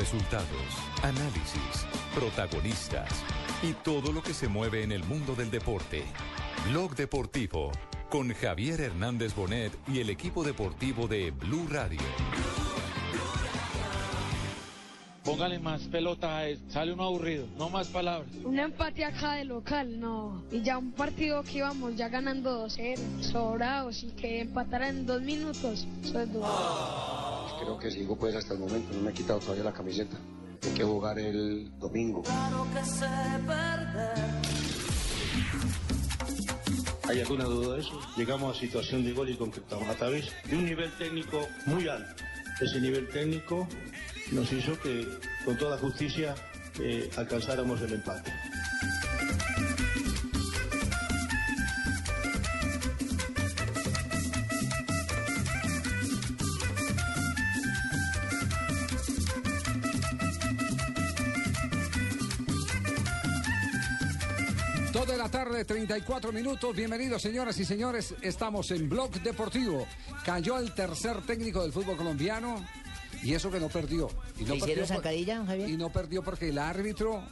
Resultados, análisis, protagonistas y todo lo que se mueve en el mundo del deporte. Blog Deportivo con Javier Hernández Bonet y el equipo deportivo de Blue Radio. Póngale más pelota a él, sale uno aburrido, no más palabras. Un empate acá de local, no. Y ya un partido que íbamos ya ganando 2-0, sobrados y que empatara en dos minutos, eso es duro. Creo que sigo pues hasta el momento, no me he quitado todavía la camiseta. Hay que jugar el domingo. ¿Hay alguna duda de eso? Llegamos a situación de gol y concretamos a través de un nivel técnico muy alto. Ese nivel técnico nos hizo que con toda justicia eh, alcanzáramos el empate. Tarde, 34 minutos. Bienvenidos, señoras y señores. Estamos en Blog Deportivo. Cayó el tercer técnico del fútbol colombiano. Y eso que no perdió. Y no ¿Le hicieron perdió por- zancadilla, Javier? Y no perdió porque el árbitro,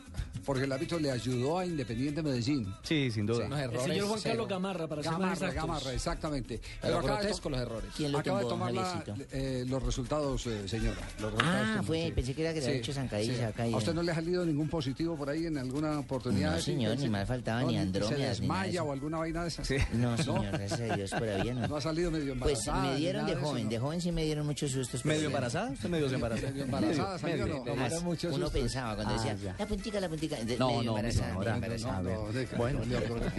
porque el árbitro le ayudó a Independiente Medellín. Sí, sin duda. El señor Juan Carlos Gamarra, para ser más Gamarra, exactos. Gamarra, exactamente. Pero acaba de grotesco to- los errores. ¿Quién lo Acaba de tomar la- Javiercito? eh, los resultados, eh, señora. Los resultados Ah, que- fue, sí. pensé que era que le había hecho zancadilla acá ¿A usted no le ha salido ningún positivo por ahí en alguna oportunidad? No, señor, que- ni más faltaba, ni se andrómedas, ni nada de desmaya o alguna vaina de esas? No, señor, gracias a Dios, todavía no. No ha salido medio Pues embarazada. me ni dieron de joven, de joven sí me dieron muchos sustos. pero ¿Medio embarazada? ¿Usted medio embarazada? Medio embarazada uno pensaba cuando Ah, decía, la puntica, la puntica. De- No, no. No, Bueno,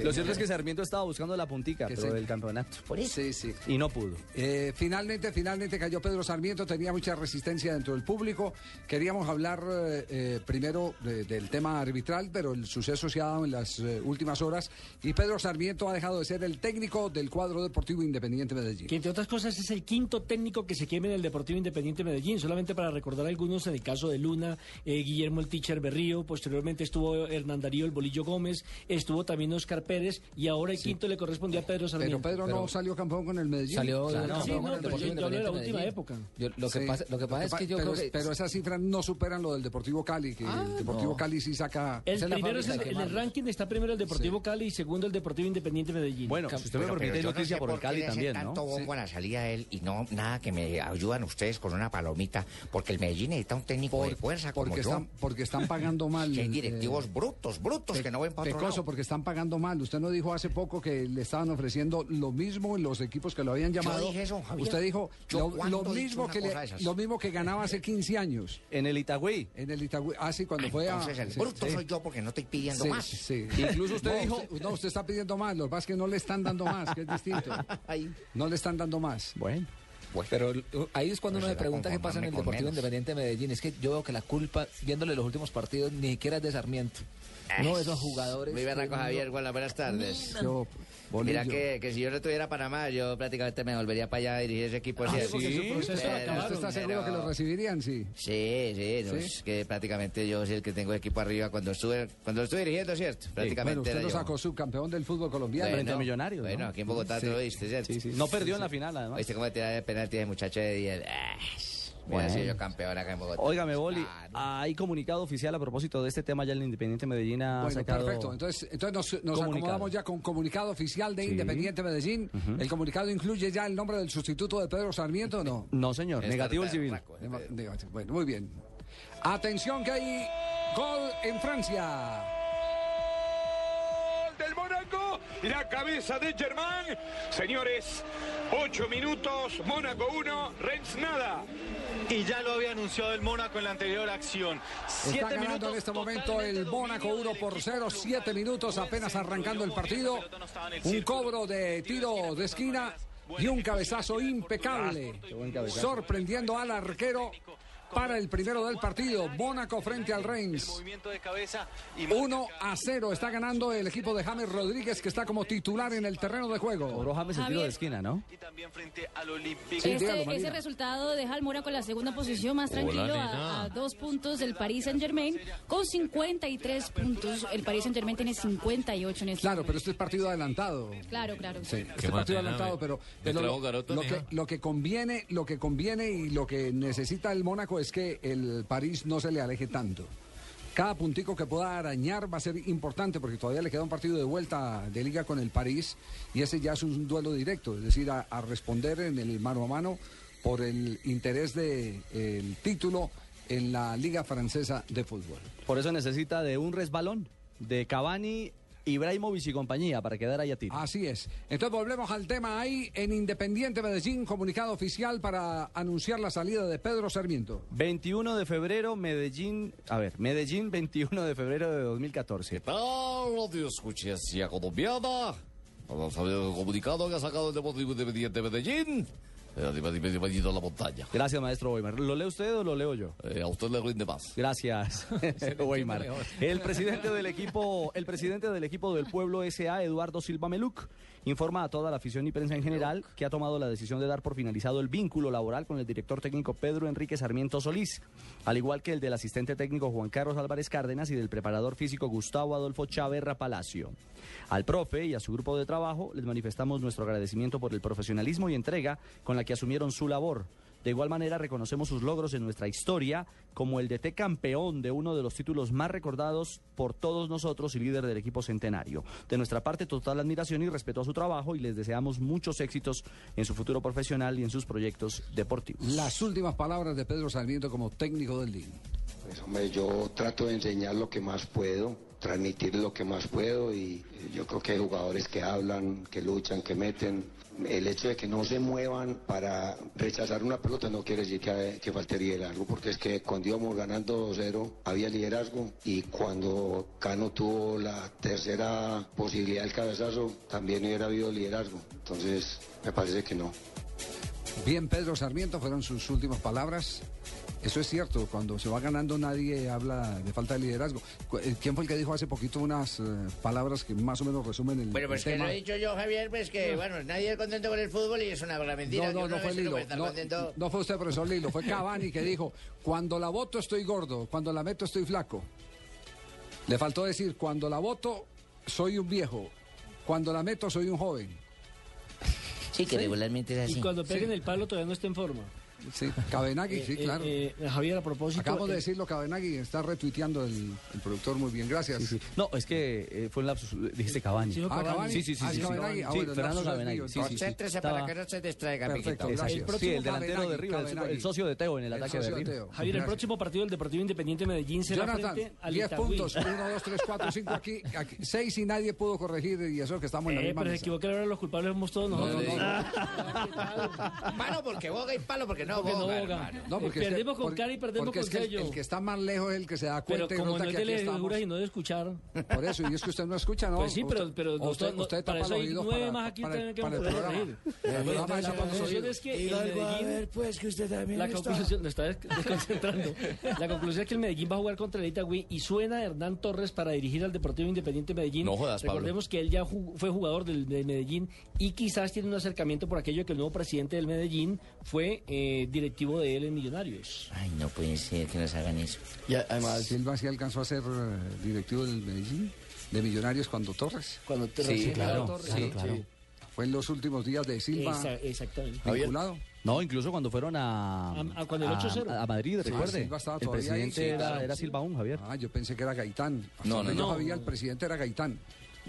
lo cierto es que Sarmiento estaba buscando la puntica, pero sí. del campeonato. Por eso. Sí, sí. Y no pudo. Eh, finalmente, finalmente cayó Pedro Sarmiento, tenía mucha resistencia dentro del público. Queríamos hablar eh, eh, primero de- del tema arbitral, pero el suceso se ha dado en las eh, últimas horas y Pedro Sarmiento ha dejado de ser el técnico del cuadro deportivo Independiente Medellín. Que entre otras cosas es el quinto técnico que se queme en el Deportivo Independiente Medellín. Solamente para recordar algunos, en el caso de Luna, eh, Guillermo el Teacher Berrío, posteriormente estuvo Hernán Darío el Bolillo Gómez, estuvo también Oscar Pérez y ahora el quinto le correspondió a Pedro Sarmiento. Pero Pedro no salió campeón con el Medellín. Salió de- Sí, no, no, con el pero yo, Deportivo yo hablo de la última Medellín. época. Yo- lo, que Sí. pasa, lo que pasa es que yo pero, creo que... pero esas cifras no superan lo del Deportivo Cali, que el Deportivo no. Cali sí saca... El primero es el, en ranking está primero el Deportivo Cali y segundo el Deportivo Independiente Medellín. Bueno, si usted me permite, noticia por el Cali también, ¿no? tanto bombo a la salida de él y no nada que me ayudan ustedes con una palomita, porque el Medellín necesita un técnico de fuerza como porque yo. están, porque están pagando mal. Hay eh, directivos brutos, brutos Pe- que no ven para Pecoso, porque están pagando mal. Usted no dijo hace poco que le estaban ofreciendo lo mismo en los equipos que lo habían llamado. dije eso, Javier. Usted dijo ¿Yo lo, lo mismo que le- lo mismo que ganaba hace 15 años En el Itagüí. en el Itagüí. Ah, sí, cuando fue a. Entonces el sí, bruto sí. soy yo porque no estoy pidiendo Sí, más. sí. Incluso usted No, dijo- no, usted está pidiendo más. Lo que pasa es que no le están dando más, que es distinto. No le están dando más. Bueno. Pero uh, ahí es cuando uno será pregunta qué pasa en el Deportivo menos. Independiente de Medellín. Es que yo veo que la culpa, viéndole los últimos partidos, ni siquiera es de Sarmiento. No, esos jugadores... Muy berraco, Javier. no- Buenas, tardes. Yo, Mira que, que si yo no estuviera Panamá, yo prácticamente me volvería para allá a dirigir ese equipo. Ah, ¿sí? sí, su proceso lo Pero- acabaron. ¿Usted está seguro pero- que lo recibirían? Sí. Sí, sí, no, ¿Sí? es que prácticamente yo soy el que tengo equipo arriba cuando estuve, cuando lo estuve dirigiendo, ¿cierto? Prácticamente Bueno, usted era lo sacó subcampeón del fútbol colombiano. Frente a Millonarios, Bueno, ¿no? aquí en Bogotá Sí. tú lo viste, ¿cierto? Sí, sí. No perdió en la final, además. ¿Viste cómo tiraba de penalti ese muchacho de 10? Mira, Bueno. si yo campeón acá en Bogotá. Óigame, Boli, Claro. hay comunicado oficial a propósito de este tema, ya el Independiente Medellín ha Bueno, sacado... perfecto. Entonces, entonces nos, nos acomodamos ya con comunicado oficial de Sí. Independiente Medellín. ¿El comunicado incluye ya el nombre del sustituto de Pedro Sarmiento o no? No, señor, negativo el civil. Bueno, muy bien. Atención que hay gol en Francia. Del Mónaco y la cabeza de Germán. Señores, ocho minutos, Mónaco 1, Rennes nada. Y ya lo había anunciado el Mónaco en la anterior acción. Está ganando en este momento el Mónaco 1 por 0, 7 minutos apenas arrancando el partido. Un cobro de tiro de esquina y un cabezazo impecable, sorprendiendo al arquero para el primero del partido. Mónaco frente al Reims. Movimiento de cabeza y 1 a 0 está ganando el equipo de James Rodríguez que está como titular en el terreno de juego. Cobró James el tiro de esquina, ¿no? y también frente al Este, ese resultado deja al Mora con la segunda posición más tranquilo a, a dos puntos del Paris Saint Germain con 53 puntos. El Paris Saint Germain tiene 58 en este Claro, pero este es partido adelantado. Claro, claro. Sí, este partido adelantado, pero, pero lo, lo que, lo que conviene, lo que conviene y lo que necesita el Mónaco es que el París no se le aleje tanto. Cada puntico que pueda arañar va a ser importante porque todavía le queda un partido de vuelta de liga con el París y ese ya es un duelo directo, es decir, a, a responder en el mano a mano por el interés del título en la Liga Francesa de Fútbol. Por eso necesita de un resbalón de Cavani, Ibrahimovic y compañía para quedar ahí a tiro. Así es. Entonces volvemos al tema ahí en Independiente Medellín, comunicado oficial para anunciar la salida de Pedro Sarmiento. 21 de febrero, Medellín. A ver, Medellín, 21 de febrero de 2014. ¿Qué tal, Radio Escuchencia Colombiana? Vamos a ver el comunicado que ha sacado el Deportivo Independiente Medellín. Eh, la montaña. Gracias, maestro Weimar. ¿Lo lee usted o lo leo yo? Eh, a usted le rinde más. Gracias, Weimar. El presidente del equipo, el presidente del equipo del pueblo SA, Eduardo Silva Meluc, informa a toda la afición y prensa en general que ha tomado la decisión de dar por finalizado el vínculo laboral con el director técnico Pedro Enrique Sarmiento Solís, al igual que el del asistente técnico Juan Carlos Álvarez Cárdenas y del preparador físico Gustavo Adolfo Chaverra Palacio. Al profe y a su grupo de trabajo les manifestamos nuestro agradecimiento por el profesionalismo y entrega con la que asumieron su labor. De igual manera reconocemos sus logros en nuestra historia como el DT campeón de uno de los títulos más recordados por todos nosotros y líder del equipo centenario. De nuestra parte, total admiración y respeto a su trabajo y les deseamos muchos éxitos en su futuro profesional y en sus proyectos deportivos. Las últimas palabras de Pedro Sarmiento como técnico del DIN. Pues hombre, yo trato de enseñar lo que más puedo, transmitir lo que más puedo y yo creo que hay jugadores que hablan, que luchan, que meten. El hecho de que no se muevan para rechazar una pelota no quiere decir que, que falte liderazgo, porque es que cuando íbamos ganando 2-0 había liderazgo y cuando Cano tuvo la tercera posibilidad del cabezazo también hubiera habido liderazgo. Entonces me parece que no. Bien, Pedro Sarmiento fueron sus últimas palabras. Eso es cierto, cuando se va ganando nadie habla de falta de liderazgo. Eh, ¿Quién fue el que dijo hace poquito unas eh, palabras que más o menos resumen el, Bueno, pues el que tema? lo he dicho yo, Javier, pues que, bueno, nadie es contento con el fútbol y es una gran mentira. No, que no, no fue Lilo. No, contento. no fue usted, profesor Lilo. Fue Cavani que dijo, cuando la voto estoy gordo, cuando la meto estoy flaco. Le faltó decir, cuando la voto soy un viejo, cuando la meto soy un joven. Sí, que regularmente es Y así. cuando peguen el palo todavía no está en forma. Sí, Cabenagui, sí, Eh, claro. eh, eh, Javier, a propósito. Acabamos de eh, decirlo, Cabenagui está retuiteando el, el productor muy bien, gracias. No, es que eh, fue un lapsus, dijiste Cavani. Sí, Ah, Cavani. Sí, sí, sí. Ah, sí, sí. Cabenagui. Ah, Sí, bueno, el Fernando Cabenagui. Sí, sí, sí. Concéntrese Estaba- para que no se distraiga, Perfecto, gracias. próximo Sí, el delantero Cabenagui, de River, el- el socio de Teo en el El ataque de de River. Javier, el Gracias. próximo partido del Deportivo Independiente Medellín será Jonathan, frente al 10 Itagüí. puntos, 1, 2, 3, 4, 5 aquí, aquí, 6 y nadie pudo corregir y eso que estamos en la Eh, misma pero se equivoca ahora los culpables somos todos nosotros. Palo porque boga y palo porque no Porque no boga. No, perdemos con porque- cara y perdemos porque con es que sello. El, que está más lejos es el que se da cuenta Pero y como nota no es que de aquí estamos. lectura y no de escuchar. Por eso, y es que usted no escucha, ¿no? Pues sí, pero, Usted- pero usted, nosotros- usted para eso hay nueve para, más aquí para, también que para el programa. La conclusión es que el Medellín... pues, que usted también La conclusión, lo está des- desconcentrando. La conclusión es que el Medellín va a jugar contra el Itagüí y suena Hernán Torres para dirigir al Deportivo Independiente Medellín. No jodas, Pablo. Recordemos que él ya fue jugador del, del Medellín y quizás tiene un acercamiento por aquello que el nuevo presidente del Medellín fue eh, directivo de él en Millonarios. Ay, no puede ser que nos hagan eso. Y además, Silva sí alcanzó a ser eh, directivo del Medellín, de Millonarios cuando Torres. Cuando Sí, claro, Torres. claro, Sí, claro. sí. Fue en los últimos días de Silva Esa- exactamente. vinculado. No, incluso cuando fueron a, A- a- cuando el 8-0. a, a Madrid, Sí, recuerde. Silva estaba el todavía presidente sí, era, claro. era Silva aún, Javier. Ah, yo pensé que era Gaitán. No, no, no. el presidente era Gaitán.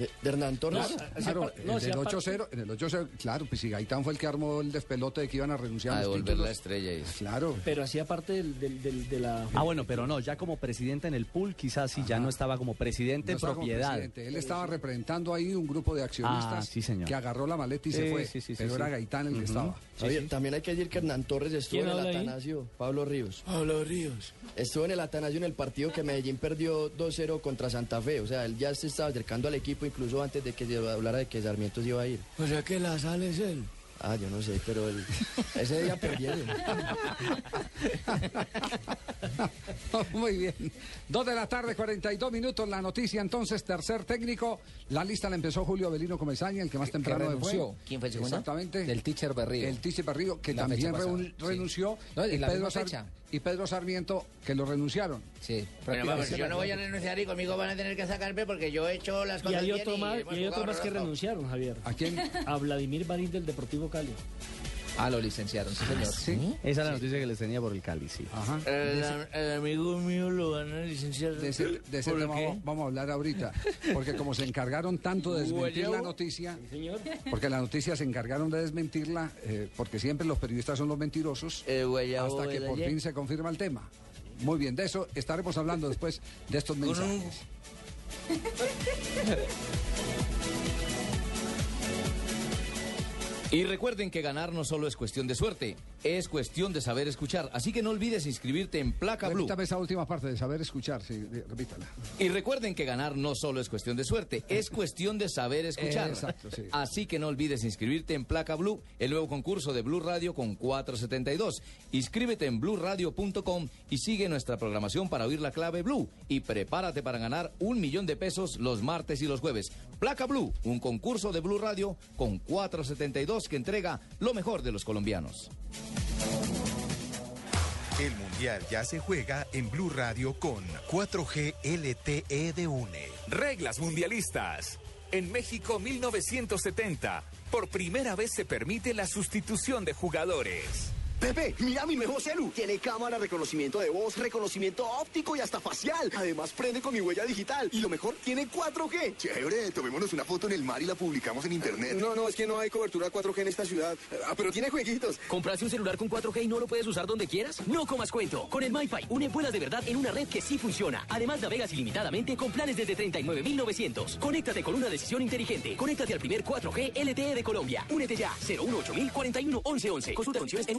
De, de Hernán Torres. Claro, el 8-0, en el 8-0, claro, pues si Gaitán fue el que armó el despelote de que iban a renunciar A los devolver títulos. la estrella. y- Claro. Pero hacía parte del, del- del- de la... Ah, bueno, pero no, ya como presidente en el pool, quizás sí, ya no estaba como presidente No en estaba como propiedad. presidente. Él estaba representando ahí un grupo de accionistas Ah, sí, señor. que agarró la maleta y se fue. sí, pero sí. era Gaitán el que estaba. También hay que decir que Hernán Torres estuvo ¿Quién en el ahí? Atanasio, Pablo Ríos. Pablo Ríos. Estuvo en el Atanasio en el partido que Medellín perdió 2-0 contra Santa Fe. O sea, él ya se estaba acercando al equipo incluso antes de que se hablara de que Sarmiento se iba a ir. O sea que la sal es él. Ah, yo no sé, pero él- ese día perdieron. Muy bien. Dos de la tarde, 42 minutos. La noticia entonces, tercer técnico. La lista la empezó Julio Avelino Comesaña, el que más temprano renunció. fue. ¿Quién fue el segundo? Exactamente. El teacher Berrío. El Tiche Berrío, que La también reun- sí. renunció. No, en y, la Pedro misma fecha. Y Pedro Sarmiento, que lo renunciaron. Sí, Bueno, vamos, yo no voy a renunciar y conmigo van a tener que sacarme porque yo he hecho las Y cosas hay bien otro más, hemos y hay otro más que renunciaron, Javier. ¿A quién? A Vladimir Marín del Deportivo Cali. Ah, lo licenciaron, sí, señor. ¿Sí? Esa es la noticia que les tenía por el Cali, sí. Ajá. El, el amigo mío lo van a licenciar. De ese, de ese ¿Por tema vamos- vamos a hablar ahorita. Porque como se encargaron tanto de desmentir la noticia, porque la noticia se encargaron de desmentirla, eh, porque siempre los periodistas son los mentirosos, guayabo hasta que por ayer. fin se confirma el tema. Muy bien, de eso estaremos hablando después de estos mensajes. Y recuerden que ganar no solo es cuestión de suerte, es cuestión de saber escuchar. Así que no olvides inscribirte en Placa Blue. Repítame esa última parte de saber escuchar, sí, repítala. Y recuerden que ganar no solo es cuestión de suerte, es cuestión de saber escuchar. Exacto, sí. Así que no olvides inscribirte en Placa Blue, el nuevo concurso de Blue Radio con 472. Inscríbete en blueradio.com y sigue nuestra programación para oír la clave Blue. Y prepárate para ganar un millón de pesos los martes y los jueves. Placa Blue, un concurso de Blue Radio con 472 que entrega lo mejor de los colombianos. El Mundial ya se juega en Blue Radio con 4G LTE de UNE. Reglas mundialistas. En México 1970, por primera vez se permite la sustitución de jugadores. Pepe, mira mi nuevo celu. Tiene cámara, reconocimiento de voz, reconocimiento óptico y hasta facial. Además, prende con mi huella digital. Y lo mejor, tiene 4G. Chévere, tomémonos una foto en el mar y la publicamos en internet. No, no, es que no hay cobertura 4G en esta ciudad. Ah, pero tiene jueguitos. ¿Compraste un celular con 4G y no lo puedes usar donde quieras? No comas cuento. Con el MyFi, une vuelas de verdad en una red que sí funciona. Además, navegas ilimitadamente con planes desde 39.900. Conéctate con una decisión inteligente. Conéctate al primer 4G LTE de Colombia. Únete ya. 018 41 1111. Consulta condiciones en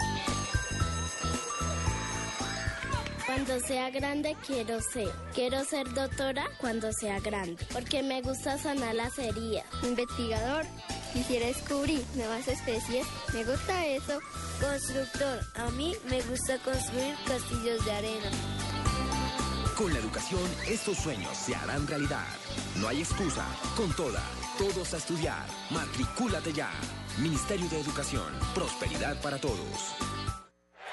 Cuando sea grande quiero ser. Quiero ser doctora cuando sea grande. Porque me gusta sanar las heridas. Investigador. Quisiera descubrir nuevas especies. Me gusta eso. Constructor. A mí me gusta construir castillos de arena. Con la educación, estos sueños se harán realidad. No hay excusa. Con toda, todos a estudiar. Matricúlate ya. Ministerio de Educación. Prosperidad para todos.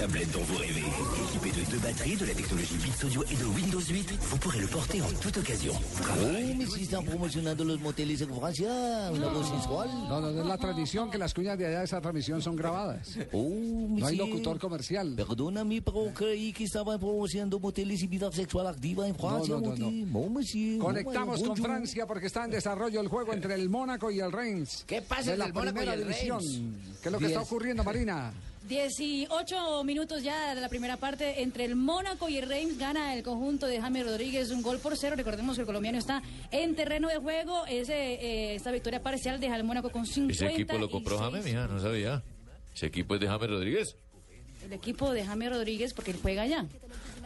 Tablette dont vous rêvez. Équipée de deux batteries, de la technologie Beats Audio et de Windows 8, vous pourrez le porter en toute occasion. Oh, me si están promocionando los moteles en Francia, una voz sensual. No, no, no es la tradición que las cuñas de allá de esa transmisión son grabadas. no hay locutor comercial. Perdóname, pero creí que estaban promocionando moteles y vida sexual activa en Francia. no, no, no. No, monsieur. Conectamos No, con. Francia porque está en desarrollo el juego entre el Mónaco y el Reims. ¿Qué pasa entre el Mónaco primera y el división. Reims? ¿Qué es lo que está ocurriendo, Marina? 18 minutos ya de la primera parte entre el Mónaco y el Reims gana el conjunto de Jaime Rodríguez un gol por cero. Recordemos que el colombiano está en terreno de juego. Ese, eh, esta victoria parcial deja al Mónaco con 50. Ese equipo lo compró James, mija, no sabía. Ese equipo es de James Rodríguez. El equipo de Jaime Rodríguez porque él juega allá.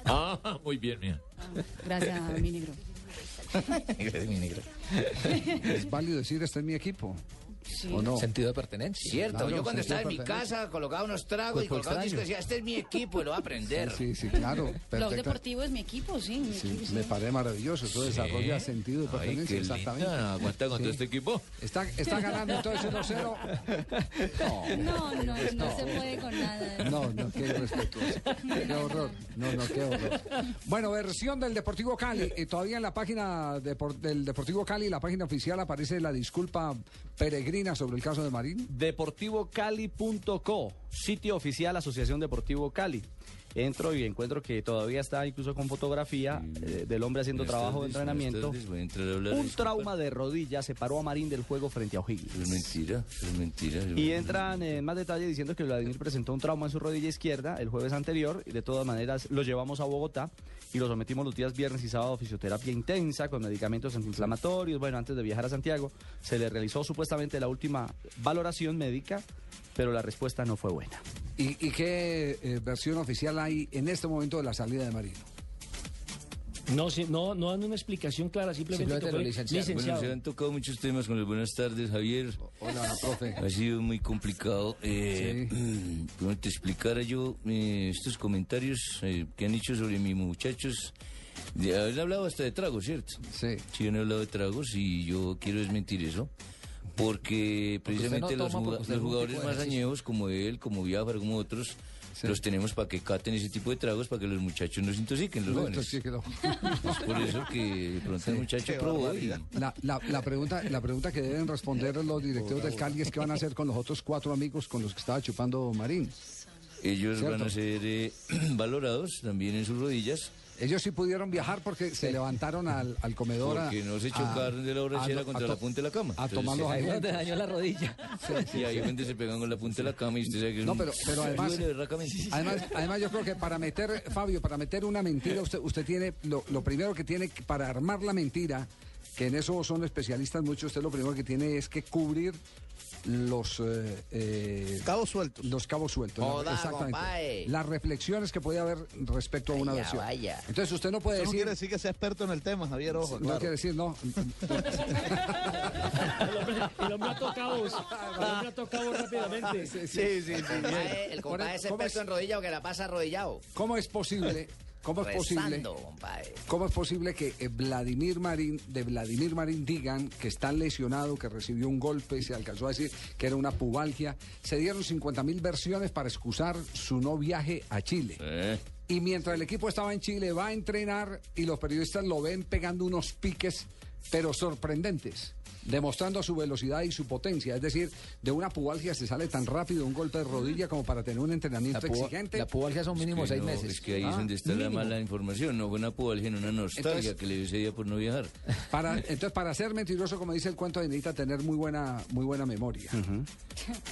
Ah, muy bien, mija. Gracias, mi negro. mi negro. Es válido decir, este es mi equipo. Sí. ¿O no? Sentido de pertenencia. Cierto, Claro, yo cuando estaba en mi casa colocaba unos tragos Pues y colocaba un disco y decía, este es mi equipo y lo va a aprender. Sí, sí, claro. Blog. Deportivo es mi equipo, sí. mi Sí, equipo, sí. me parece maravilloso. Eso Sí. desarrolla sentido de Ay, pertenencia. qué exactamente. linda. ¿Aguanta con todo este equipo? Está, está ganando entonces 1-0. No, no, no se puede con nada. No, no, qué irrespetuoso. Qué horror. No, no, qué horror. Bueno, versión del Deportivo Cali. Eh, todavía en la página del Deportivo Cali, la página oficial, aparece la disculpa peregrina sobre el caso de Marín. Deportivocali.co, sitio oficial Asociación Deportivo Cali. Entro y encuentro que todavía está incluso con fotografía eh, del hombre haciendo trabajo de entrenamiento. Un trauma de rodilla separó a Marín del juego frente a O'Higgins. Es mentira, es mentira. Y entran en más detalle diciendo que Vladimir presentó un trauma en su rodilla izquierda el jueves anterior y de todas maneras lo llevamos a Bogotá y lo sometimos los días viernes y sábado a fisioterapia intensa con medicamentos antiinflamatorios. Bueno, antes de viajar a Santiago se le realizó supuestamente la última valoración médica, pero la respuesta no fue buena. ¿Y, y qué eh, versión oficial hay en este momento de la salida de Marín? No, sí, no, no dan una explicación clara, simplemente, que fue licenciado. Bueno, se han tocado muchos temas con el buenas tardes, Javier. Hola, profe. Ha sido muy complicado. Eh, Como te explicara yo eh, estos comentarios eh, que han hecho sobre mis muchachos. De, han hablado hasta de tragos, ¿cierto? Sí. Sí, han hablado de tragos y yo quiero desmentir eso. Porque precisamente no los, los jugadores más añejos, como él, como Biafra, como otros, los tenemos para que caten ese tipo de tragos para que los muchachos no se intoxiquen, los No, jóvenes. Es por eso que de pronto el muchacho probó y. La, la, la pregunta, la pregunta que deben responder los directivos del Cali es qué van a hacer con los otros cuatro amigos con los que estaba chupando Marín. ellos Cierto. van a ser eh, valorados también en sus rodillas. Ellos sí pudieron viajar porque se levantaron al, al comedor a- Porque no se a- chocaron de la borrachera a- contra a la punta de la cama. A tomar los ahí donde dañó la rodilla. y ahí donde se pegan con la punta de la cama y usted sabe que es No, pero, pero además, además, además yo creo que para meter, Fabio, para meter una mentira, usted, usted tiene, lo, lo primero que tiene, para armar la mentira, que en eso son especialistas muchos, usted lo primero que tiene es que cubrir los cabos sueltos. Los cabos sueltos. Joda, la- exactamente. compadre. Las reflexiones que puede haber respecto a una Vaya, versión. vaya. Entonces usted no puede Eso no decir. quiere decir que sea experto en el tema, Javier Ojo. No quiere decir, no. El hombre, el hombre ha tocado, el hombre ha tocado rápidamente. El compadre, el compadre es ¿Cómo experto en rodilla o que la pasa arrodillado. ¿Cómo es posible? ¿Cómo es posible? Compadre. ¿Cómo es posible que eh, Vladimir Marín, de Vladimir Marín digan que está lesionado, que recibió un golpe, se alcanzó a decir que era una pubalgia? Se dieron 50 mil versiones para excusar su no viaje a Chile. Y mientras el equipo estaba en Chile, va a entrenar y los periodistas lo ven pegando unos piques, pero sorprendentes. Demostrando su velocidad y su potencia. Es decir, de una pubalgia se sale tan rápido un golpe de rodilla como para tener un entrenamiento La exigente. la pubalgia son mínimo Es que seis no, meses. Es que ahí Ah, es donde está la mala información. No fue una pubalgia, no una nostalgia Entonces- que le día por no viajar. Para, entonces, para ser mentiroso, como dice el cuento, necesita tener muy buena, muy buena memoria.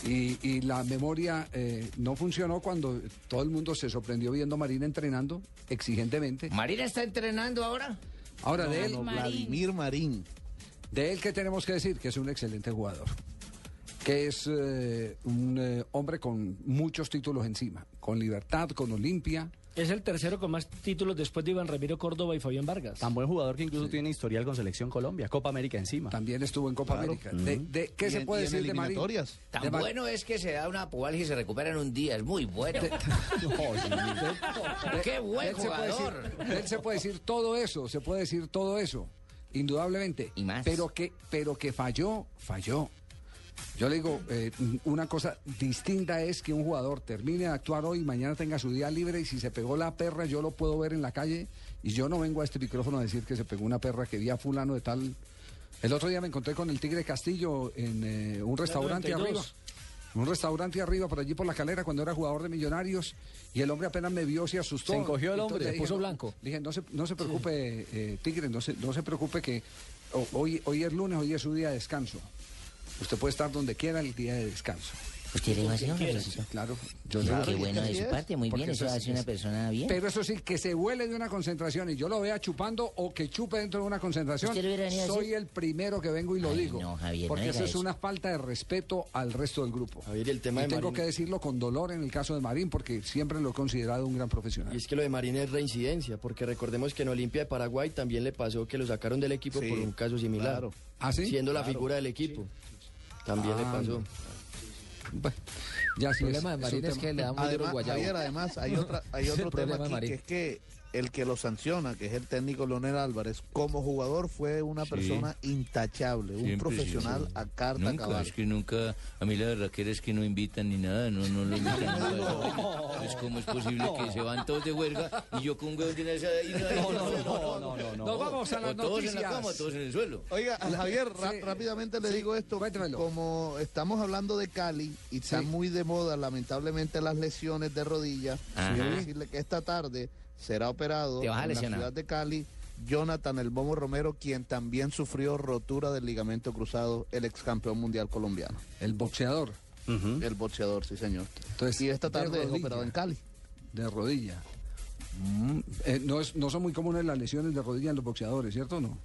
y, y la memoria eh, no funcionó cuando todo el mundo se sorprendió viendo a Marina entrenando exigentemente. ¿Marina está entrenando ahora? Ahora, de él, no, Vladimir Marín. de él, ¿qué tenemos que decir? Que es un excelente jugador. Que es eh, un eh, hombre con muchos títulos encima. Con libertad, con Olimpia. Es el tercero con más títulos después de Iván Ramiro Córdoba y Fabián Vargas. Tan buen jugador que incluso tiene historial con Selección Colombia, Copa América encima. También estuvo en Copa América. De- de- ¿Qué se puede decir de Marín? Tan De Mar- bueno es que se da una pubalgia y se recupera en un día. Es muy bueno. ¡Qué buen se jugador! decir- él se puede decir todo eso, se puede decir todo eso, indudablemente. Y más. Pero que, pero que falló, falló. Yo le digo, eh, una cosa distinta es que un jugador termine de actuar hoy mañana tenga su día libre y si se pegó la perra yo lo puedo ver en la calle y yo no vengo a este micrófono a decir que se pegó una perra que vi a fulano de tal. El otro día me encontré con el Tigre Castillo en eh, un restaurante 92. arriba. En un restaurante arriba, por allí por la calera, cuando era jugador de Millonarios, y el hombre apenas me vio, se asustó. Se encogió el hombre, le se puso blanco. le dije, no se, no se preocupe, eh, Tigre, no se, no se preocupe que hoy, hoy es lunes, hoy es su día de descanso. Usted puede estar donde quiera el día de descanso. ¿Usted le va a hacer una recesión? Claro. Yo Claro, Qué bueno de su es, parte, muy bien, eso eso es- hace una es- persona bien. Pero eso sí, que se huele de una concentración y yo lo vea chupando o que chupe dentro de una concentración, ¿Usted lo hubiera venido a soy el primero que vengo y lo Ay, digo. no, Javier, no porque diga eso es eso. una falta de respeto al resto del grupo. Javier, el tema y de tengo Marín- que decirlo con dolor en el caso de Marín, porque siempre lo he considerado un gran profesional. Y es que lo de Marín es reincidencia, porque recordemos que en Olimpia de Paraguay también le pasó que lo sacaron del equipo Sí, por un caso similar. claro. ¿Ah, sí? Siendo la figura del equipo. También le Ah, pasó. Ya El problema de Marín es que le da muy Además. Javier, además hay, otra, hay Es otro tema aquí que es que el que lo sanciona, que es el técnico Leonel Álvarez, como jugador fue una Sí. persona intachable, un profesional sí. a carta Nunca, cabal. es que nunca, a mí la verdad que es que no invitan ni nada, no, no lo invitan nunca. Es como es posible que se van todos de huelga y yo con un huevo de esa ahí no, No, no, no, no, no, no. Nos vamos a las O todos en la noticias. cama, todos en el suelo. Oiga, Javier, rápidamente le digo esto. Como estamos hablando de Cali y están muy de moda, lamentablemente, las lesiones de rodilla, Ajá. quiero decirle que esta tarde será operado ¿Te vas a en la ciudad de Cali Jonathan El Momo Romero, quien también sufrió rotura del ligamento cruzado, el ex campeón mundial colombiano. El boxeador. El boxeador, sí, señor. Entonces, y esta de tarde es operado en Cali. De rodilla. Mm, eh, no, es, no son muy comunes las lesiones de rodilla en los boxeadores, ¿cierto o no?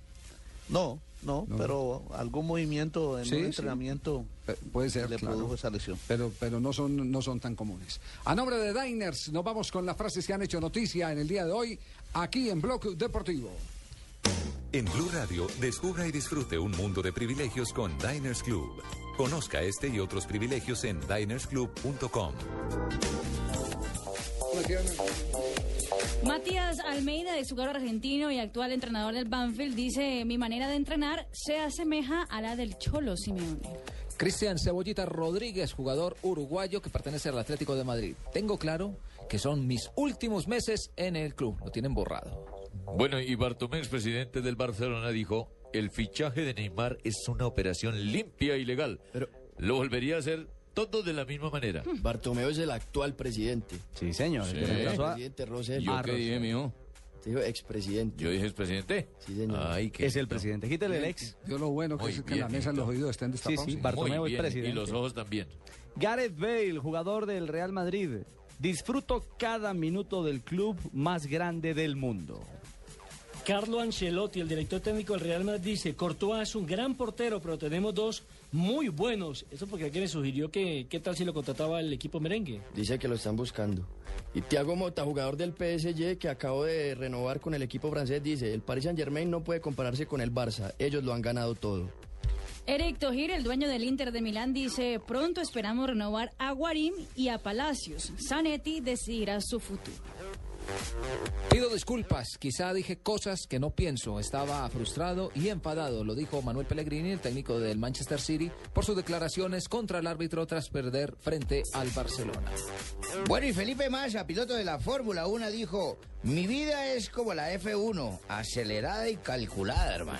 No, no, pero algún movimiento en Sí, un entrenamiento Pe- Puede ser, le claro. produjo esa lesión. Pero, pero no, son, no son tan comunes. A nombre de Diners, nos vamos con las frases que han hecho noticia en el día de hoy, aquí en Bloque Deportivo. En Blue Radio, descubra y disfrute un mundo de privilegios con Diners Club. Conozca este y otros privilegios en dinersclub.com. Matías Almeida, exjugador argentino y actual entrenador del Banfield, dice: Mi manera de entrenar se asemeja a la del Cholo Simeone. Cristian Cebollita Rodríguez, jugador uruguayo que pertenece al Atlético de Madrid. Tengo claro que son mis últimos meses en el club. Lo tienen borrado. Bueno, y Bartomeu, presidente del Barcelona, dijo, el fichaje de Neymar es una operación limpia y legal. Lo volvería a hacer todo de la misma manera. Bartomeu es el actual presidente. Sí, señor. Sí. El presidente Rosell. ¿Yo qué dije, mijo? Te digo expresidente. ¿Yo dije expresidente? Sí, señor. Ay, qué Es el presidente. Quítale el ex. Yo lo bueno que Muy es que en la mesa los oídos estén destapados. Sí, sí, Bartomeu es presidente. Y los ojos también. Gareth Bale, jugador del Real Madrid. Disfruto cada minuto del club más grande del mundo. Carlo Ancelotti, el director técnico del Real Madrid, dice, Courtois es un gran portero, pero tenemos dos muy buenos. Eso porque alguien le sugirió que qué tal si lo contrataba el equipo merengue. Dice que lo están buscando. Y Thiago Mota, jugador del PSG que acabó de renovar con el equipo francés, dice, el Paris Saint Germain no puede compararse con el Barça, ellos lo han ganado todo. Eric Tojir, el dueño del Inter de Milán, dice: Pronto esperamos renovar a Guarín y a Palacios. Zanetti decidirá su futuro. Pido disculpas, quizá dije cosas que no pienso. Estaba frustrado y enfadado, lo dijo Manuel Pellegrini, el técnico del Manchester City, por sus declaraciones contra el árbitro tras perder frente al Barcelona. Bueno, y Felipe Massa, piloto de la Fórmula 1, dijo, mi vida es como la F1, acelerada y calculada, hermano.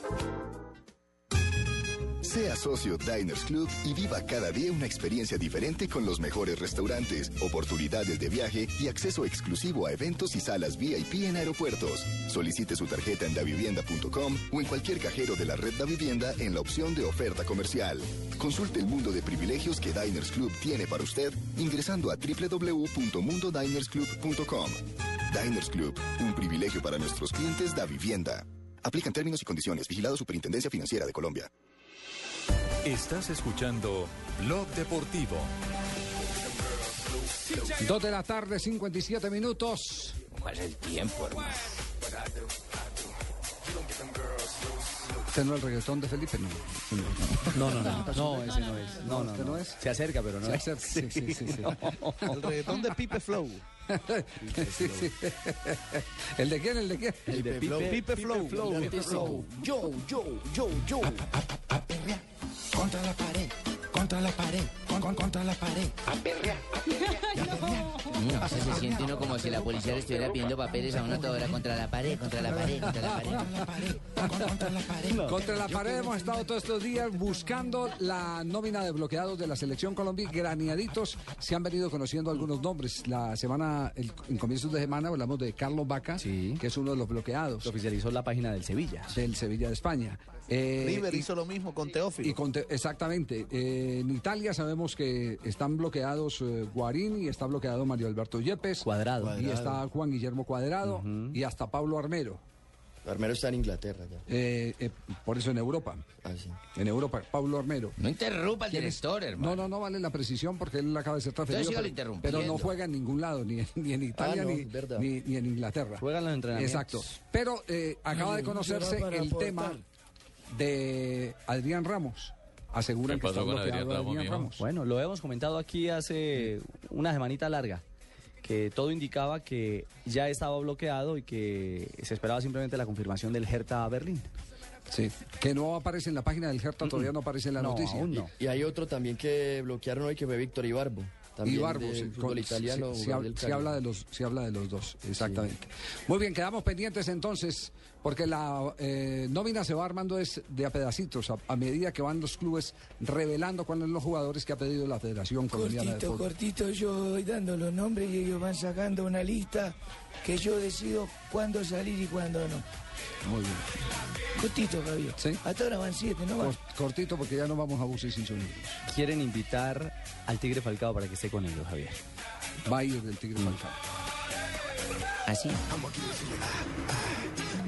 Sea socio Diners Club y viva cada día una experiencia diferente con los mejores restaurantes, oportunidades de viaje y acceso exclusivo a eventos y salas VIP en aeropuertos. Solicite su tarjeta en davivienda.com o en cualquier cajero de la red Da Vivienda en la opción de oferta comercial. Consulte el mundo de privilegios que Diners Club tiene para usted ingresando a www.mundodinersclub.com. Diners Club, un privilegio para nuestros clientes Da Vivienda. Aplican términos y condiciones. Vigilado Superintendencia Financiera de Colombia. Estás escuchando Blog Deportivo. Dos de la tarde, 57 minutos. ¿Cuál es el tiempo, hermano? ¿Este no es el reggaetón de Felipe? No, No, no, no. No, ese no es. No, no, ¿Este no no. es? Se acerca, pero no Se es. acerca, sí, sí, sí, sí. El reggaetón de Pipe Flow. Sí, sí. ¿El de quién? ¿El de quién? El de Pipe, Pipe Flow. Pipe Flow. Yo, yo, yo, yo. Contra la pared, contra la pared, con, contra la pared. A perrear, Mm, se siente uno como si la policía le estuviera pidiendo papeles a una toda hora contra la pared, contra la pared, contra la pared. Contra la pared. Contra la pared hemos estado todos estos días buscando la nómina de bloqueados de la selección Colombia. Graneaditos se han venido conociendo algunos nombres. La semana, el, en comienzos de semana hablamos de Carlos Vaca, que es uno de los bloqueados. Lo oficializó la página del Sevilla. Del Sevilla de España. Eh, River y- hizo lo mismo con Teófilo. y con te- exactamente. Eh, en Italia sabemos que están bloqueados eh, Guarín y está bloqueado Mario Alberto Yepes. Cuadrado. Y está Juan Guillermo Cuadrado y hasta Pablo Armero. Armero está en Inglaterra ya. Eh, eh, por eso en Europa. Ah, En Europa, Pablo Armero. No interrumpa al director, hermano. No, no, no vale la precisión porque él acaba de ser transferido. Pero, pero no juega en ningún lado, ni, en- ni en Italia Ah, no, ni, en Inglaterra. Juegan los entrenamientos. Exacto. Pero eh, acaba de conocerse el aportar. tema de Adrián Ramos. Aseguran ¿Qué que está bloqueado Adrián Ramos? Bueno, lo hemos comentado aquí hace una semanita larga, que todo indicaba que ya estaba bloqueado y que se esperaba simplemente la confirmación del Hertha Berlín. Sí, que no aparece en la página del Hertha, todavía no aparece en la No, noticia. aún no. Y hay otro también que bloquearon hoy que fue Víctor Ibarbo. También Ibarbo, del sí, fútbol con- italiano. sí, sí, jugador hab- del sí Cali. habla de los, sí habla de los dos, exactamente. Muy bien, quedamos pendientes entonces, porque la eh, nómina se va armando es de a pedacitos, a, a medida que van los clubes revelando cuáles son los jugadores que ha pedido la Federación Colombiana de Cortito, Fútbol. cortito, yo voy dando los nombres y ellos van sacando una lista que yo decido cuándo salir y cuándo no. Muy bien. Cortito, Javier. Hasta ahora van siete, ¿no? Cor- cortito porque ya no vamos a buses sin sonidos. Quieren invitar al Tigre Falcao para que esté con ellos, Javier. Va a ir del Tigre Falcao. ¿Así?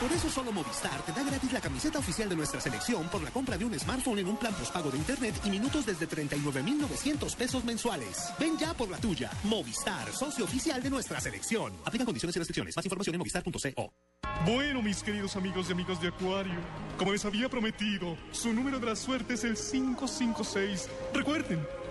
Por eso solo Movistar te da gratis la camiseta oficial de nuestra selección por la compra de un smartphone en un plan postpago de internet y minutos desde 39.900 pesos mensuales. Ven ya por la tuya. Movistar, socio oficial de nuestra selección. Aplican condiciones y restricciones. Más información en movistar.co. Bueno, mis queridos amigos y amigas de Acuario, como les había prometido, su número de la suerte es el 556. Recuerden,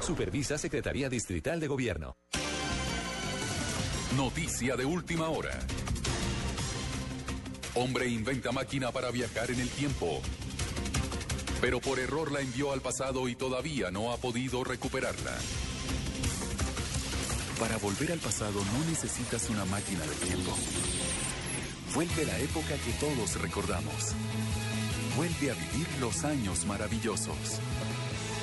Supervisa Secretaría Distrital de Gobierno. Noticia de última hora. Hombre inventa máquina para viajar en el tiempo. Pero por error la envió al pasado y todavía no ha podido recuperarla. Para volver al pasado no necesitas una máquina de tiempo. Vuelve la época que todos recordamos. Vuelve a vivir los años maravillosos.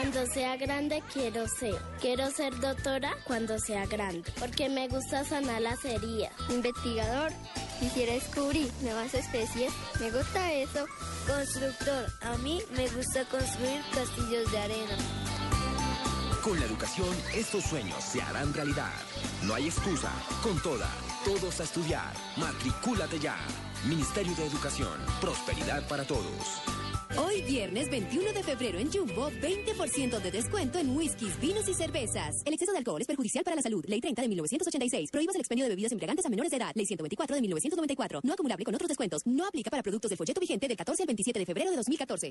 Cuando sea grande quiero ser. Quiero ser doctora cuando sea grande. Porque me gusta sanar las heridas. Investigador. Quisiera descubrir nuevas especies. Me gusta eso. Constructor. A mí me gusta construir castillos de arena. Con la educación, estos sueños se harán realidad. No hay excusa. Con toda, todos a estudiar. Matricúlate ya. Ministerio de Educación. Prosperidad para todos. Hoy viernes 21 de febrero en Jumbo, 20% de descuento en whiskies, vinos y cervezas. El exceso de alcohol es perjudicial para la salud. Ley 30 de 1986. Prohíbas el expendio de bebidas embriagantes a menores de edad. Ley 124 de 1994. No acumulable con otros descuentos. No aplica para productos del folleto vigente del 14 al 27 de febrero de 2014.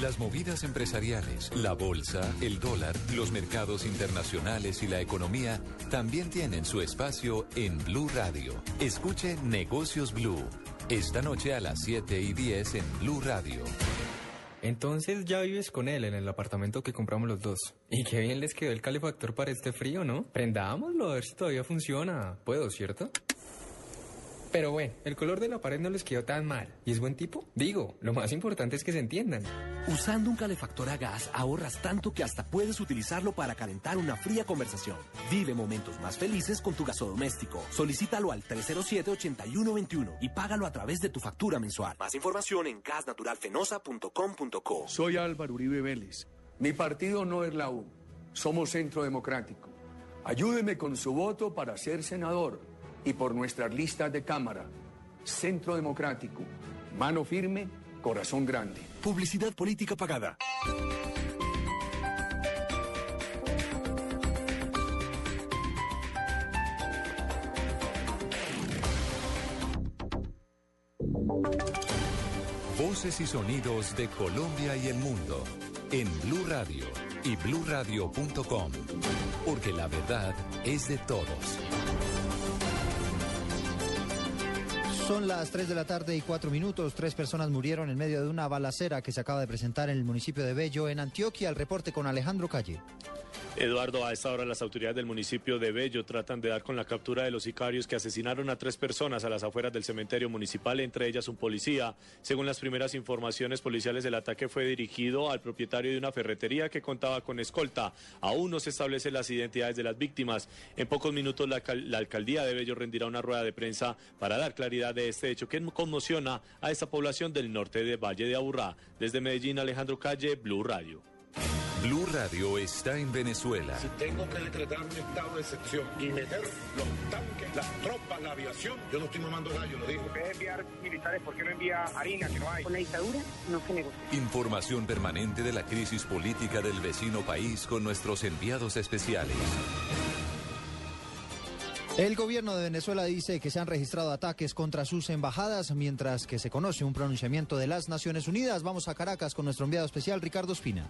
Las movidas empresariales, la bolsa, el dólar, los mercados internacionales y la economía también tienen su espacio en Blue Radio. Escuche Negocios Blue. Esta noche a las 7 y 10 en Blue Radio. Entonces ya vives con él en el apartamento que compramos los dos. Y qué bien les quedó el calefactor para este frío, ¿no? Prendámoslo a ver si todavía funciona. Puedo, ¿cierto? Pero bueno, el color de la pared no les quedó tan mal. ¿Y es buen tipo? Digo, lo más importante es que se entiendan. Usando un calefactor a gas ahorras tanto que hasta puedes utilizarlo para calentar una fría conversación. Vive momentos más felices con tu gasodoméstico. Solicítalo al 307-8121 y págalo a través de tu factura mensual. Más información en gasnaturalfenosa.com.co. Soy Álvaro Uribe Vélez. Mi partido no es la U. Somos Centro Democrático. Ayúdeme con su voto para ser senador y por nuestras listas de Cámara. Centro Democrático. Mano firme, corazón grande. Publicidad política pagada. Voces y sonidos de Colombia y el mundo en Blue Radio y bluradio.com, porque la verdad es de todos. Son las 3 de la tarde y 4 minutos. Tres personas murieron en medio de una balacera que se acaba de presentar en el municipio de Bello, en Antioquia. El reporte con Alejandro Calle. Eduardo, a esta hora las autoridades del municipio de Bello tratan de dar con la captura de los sicarios que asesinaron a tres personas a las afueras del cementerio municipal, entre ellas un policía. Según las primeras informaciones policiales, el ataque fue dirigido al propietario de una ferretería que contaba con escolta. Aún no se establecen las identidades de las víctimas. En pocos minutos la, la alcaldía de Bello rendirá una rueda de prensa para dar claridad de este hecho que conmociona a esta población del norte de Valle de Aburrá. Desde Medellín, Alejandro Calle, Blue Radio. Blue Radio está en Venezuela. Si tengo que decretar un estado de excepción y meter los tanques, las tropas, la aviación, yo no estoy mamando gallo, lo digo. En vez de enviar militares, ¿por qué no envía harina que no hay? Con la dictadura no se negocia. Información permanente de la crisis política del vecino país con nuestros enviados especiales. El gobierno de Venezuela dice que se han registrado ataques contra sus embajadas, mientras que se conoce un pronunciamiento de las Naciones Unidas. Vamos a Caracas con nuestro enviado especial, Ricardo Espina.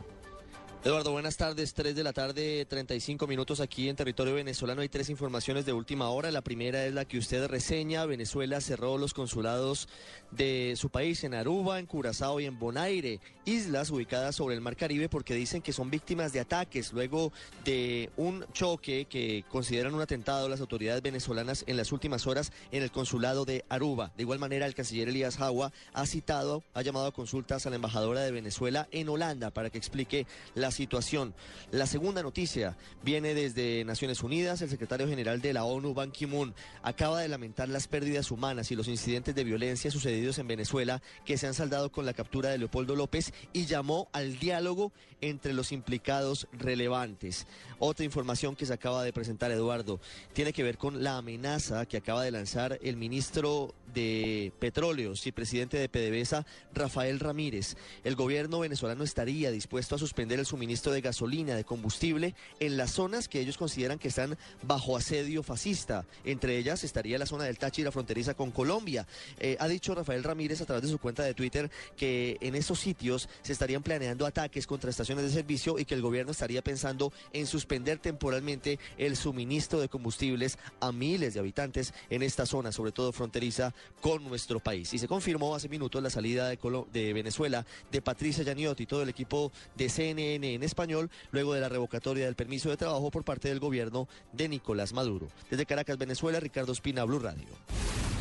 Eduardo, buenas tardes. Tres de la tarde, 35 minutos aquí en territorio venezolano. Hay tres informaciones de última hora. La primera es la que usted reseña. Venezuela cerró los consulados de su país en Aruba, en Curazao y en Bonaire, islas ubicadas sobre el Mar Caribe, porque dicen que son víctimas de ataques luego de un choque que consideran un atentado las autoridades venezolanas en las últimas horas en el consulado de Aruba. De igual manera, el canciller Elías Jagua ha citado, ha llamado a consultas a la embajadora de Venezuela en Holanda para que explique las situación. La segunda noticia viene desde Naciones Unidas. El secretario general de la ONU, Ban Ki-moon, acaba de lamentar las pérdidas humanas y los incidentes de violencia sucedidos en Venezuela que se han saldado con la captura de Leopoldo López y llamó al diálogo entre los implicados relevantes. Otra información que se acaba de presentar, Eduardo, tiene que ver con la amenaza que acaba de lanzar el ministro de Petróleos y presidente de PDVSA, Rafael Ramírez. El gobierno venezolano estaría dispuesto a suspender el suministro de gasolina, de combustible, en las zonas que ellos consideran que están bajo asedio fascista. Entre ellas estaría la zona del Táchira fronteriza con Colombia. Eh, ha dicho Rafael Ramírez a través de su cuenta de Twitter que en esos sitios se estarían planeando ataques contra estaciones de servicio y que el gobierno estaría pensando en suspender temporalmente el suministro de combustibles a miles de habitantes en esta zona, sobre todo fronteriza con nuestro país. Y se confirmó hace minutos la salida de, de Venezuela de Patricia Yaniotti y todo el equipo de CNN en español luego de la revocatoria del permiso de trabajo por parte del gobierno de Nicolás Maduro. Desde Caracas, Venezuela, Ricardo Espina, Blue Radio.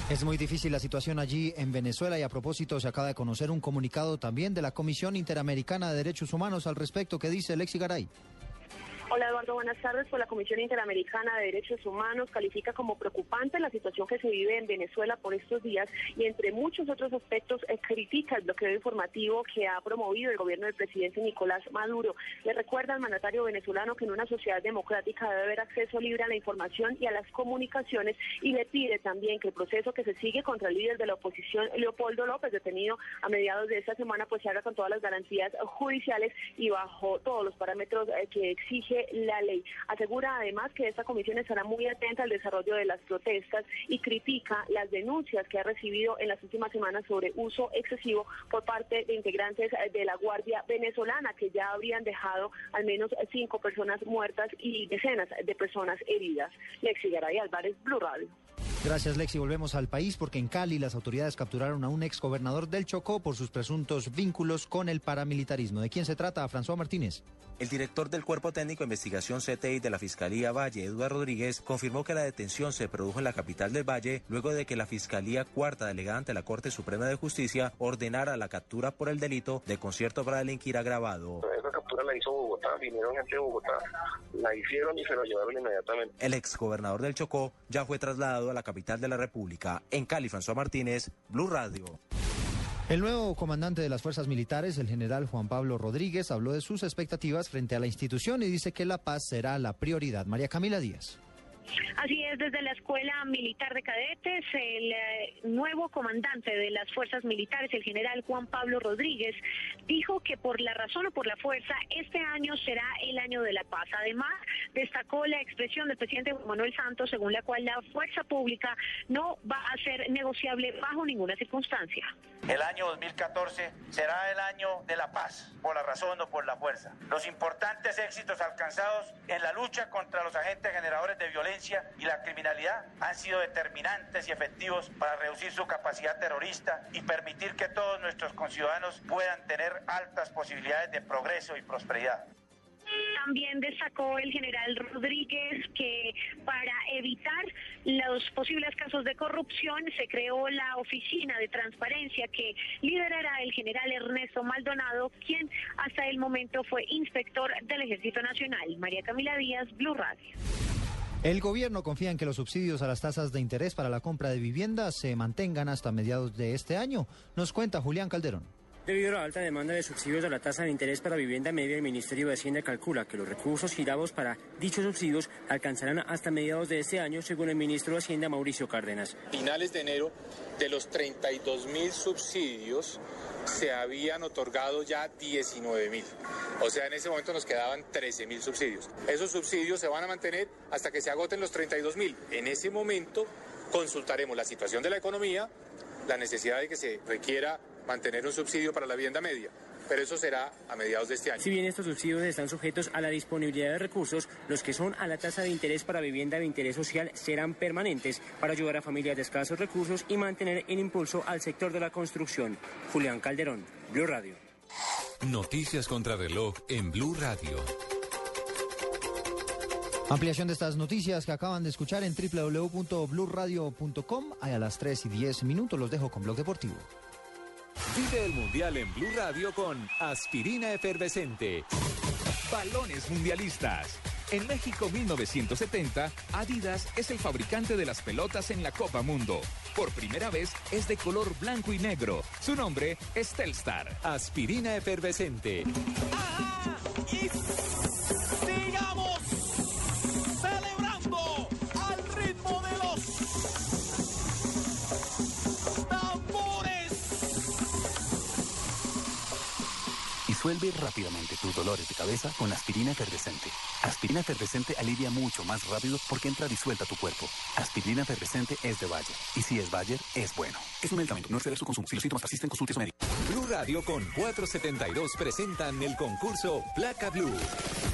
Es muy difícil la situación allí en Venezuela y a propósito se acaba de conocer un comunicado también de la Comisión Interamericana de Derechos Humanos al respecto que dice Lexi Garay. Hola Eduardo, buenas tardes. Pues la Comisión Interamericana de Derechos Humanos califica como preocupante la situación que se vive en Venezuela por estos días y entre muchos otros aspectos eh, critica el bloqueo informativo que ha promovido el gobierno del presidente Nicolás Maduro. Le recuerda al mandatario venezolano que en una sociedad democrática debe haber acceso libre a la información y a las comunicaciones y le pide también que el proceso que se sigue contra el líder de la oposición, Leopoldo López, detenido a mediados de esta semana, pues se haga con todas las garantías judiciales y bajo todos los parámetros eh, que exige la ley. Asegura además que esta comisión estará muy atenta al desarrollo de las protestas y critica las denuncias que ha recibido en las últimas semanas sobre uso excesivo por parte de integrantes de la Guardia Venezolana, que ya habrían dejado al menos cinco personas muertas y decenas de personas heridas. Lexi Garay Álvarez, Blue Radio. Gracias, Lexi. Volvemos al país porque en Cali las autoridades capturaron a un exgobernador del Chocó por sus presuntos vínculos con el paramilitarismo. ¿De quién se trata? François Martínez. El director del Cuerpo Técnico de Investigación CTI de la Fiscalía Valle, Eduardo Rodríguez, confirmó que la detención se produjo en la capital del Valle luego de que la Fiscalía Cuarta Delegada ante la Corte Suprema de Justicia ordenara la captura por el delito de concierto para delinquir agravado. La hizo Bogotá, vinieron gente de Bogotá, la hicieron y se lo llevaron inmediatamente. El exgobernador del Chocó ya fue trasladado a la capital de la República. En Cali, François Martínez, Blue Radio. El nuevo comandante de las fuerzas militares, el general Juan Pablo Rodríguez, habló de sus expectativas frente a la institución y dice que la paz será la prioridad. María Camila Díaz. Así es, desde la Escuela Militar de Cadetes, el eh, nuevo comandante de las fuerzas militares, el general Juan Pablo Rodríguez, dijo que por la razón o por la fuerza, este año será el año de la paz. Además, destacó la expresión del presidente Manuel Santos, según la cual la fuerza pública no va a ser negociable bajo ninguna circunstancia. El año 2014 será el año de la paz, por la razón o por la fuerza. Los importantes éxitos alcanzados en la lucha contra los agentes generadores de violencia y la criminalidad han sido determinantes y efectivos para reducir su capacidad terrorista y permitir que todos nuestros conciudadanos puedan tener altas posibilidades de progreso y prosperidad. También destacó el general Rodríguez que para evitar los posibles casos de corrupción se creó la oficina de transparencia que liderará el general Ernesto Maldonado, quien hasta el momento fue inspector del Ejército Nacional. María Camila Díaz, Blue Radio. El gobierno confía en que los subsidios a las tasas de interés para la compra de viviendas se mantengan hasta mediados de este año. Nos cuenta Julián Calderón. Debido a la alta demanda de subsidios a la tasa de interés para vivienda media, el Ministerio de Hacienda calcula que los recursos girados para dichos subsidios alcanzarán hasta mediados de este año, según el ministro de Hacienda Mauricio Cárdenas. Finales de enero, de los 32 mil subsidios, se habían otorgado ya 19 mil. O sea, en ese momento nos quedaban 13 mil subsidios. Esos subsidios se van a mantener hasta que se agoten los 32 mil. En ese momento consultaremos la situación de la economía, la necesidad de que se requiera mantener un subsidio para la vivienda media. Pero eso será a mediados de este año. Si bien estos subsidios están sujetos a la disponibilidad de recursos, los que son a la tasa de interés para vivienda de interés social serán permanentes para ayudar a familias de escasos recursos y mantener el impulso al sector de la construcción. Julián Calderón, Blue Radio. Noticias contra reloj en Blue Radio. Ampliación de estas noticias que acaban de escuchar en www.bluradio.com. A las 3 y 10 minutos los dejo con Blog Deportivo. Vive el Mundial en Blue Radio con Aspirina Efervescente. Balones Mundialistas. En México 1970, Adidas es el fabricante de las pelotas en la Copa Mundo. Por primera vez es de color blanco y negro. Su nombre es Telstar. Aspirina Efervescente. Sigamos Disuelve rápidamente tus dolores de cabeza con aspirina efervescente. Aspirina efervescente alivia mucho más rápido porque entra disuelta a tu cuerpo. Aspirina efervescente es de Bayer. Y si es Bayer, es bueno. Es un medicamento, no exceder su consumo. Si los síntomas persisten, consulte a su médico. Blue Radio con 472 presentan el concurso Placa Blue.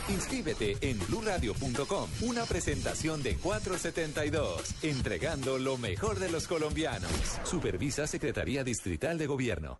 Inscríbete en bluradio.com. Una presentación de 472, entregando lo mejor de los colombianos. Supervisa Secretaría Distrital de Gobierno.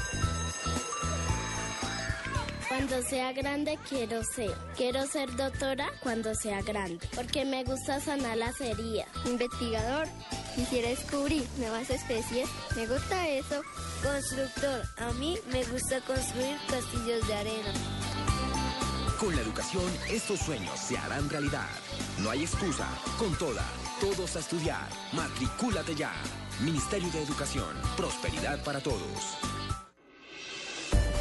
Cuando sea grande quiero ser. Quiero ser doctora cuando sea grande. Porque me gusta sanar las heridas. Investigador. Quisiera descubrir nuevas especies. Me gusta eso. Constructor. A mí me gusta construir castillos de arena. Con la educación, estos sueños se harán realidad. No hay excusa. Con toda, todos a estudiar. Matricúlate ya. Ministerio de Educación. Prosperidad para todos.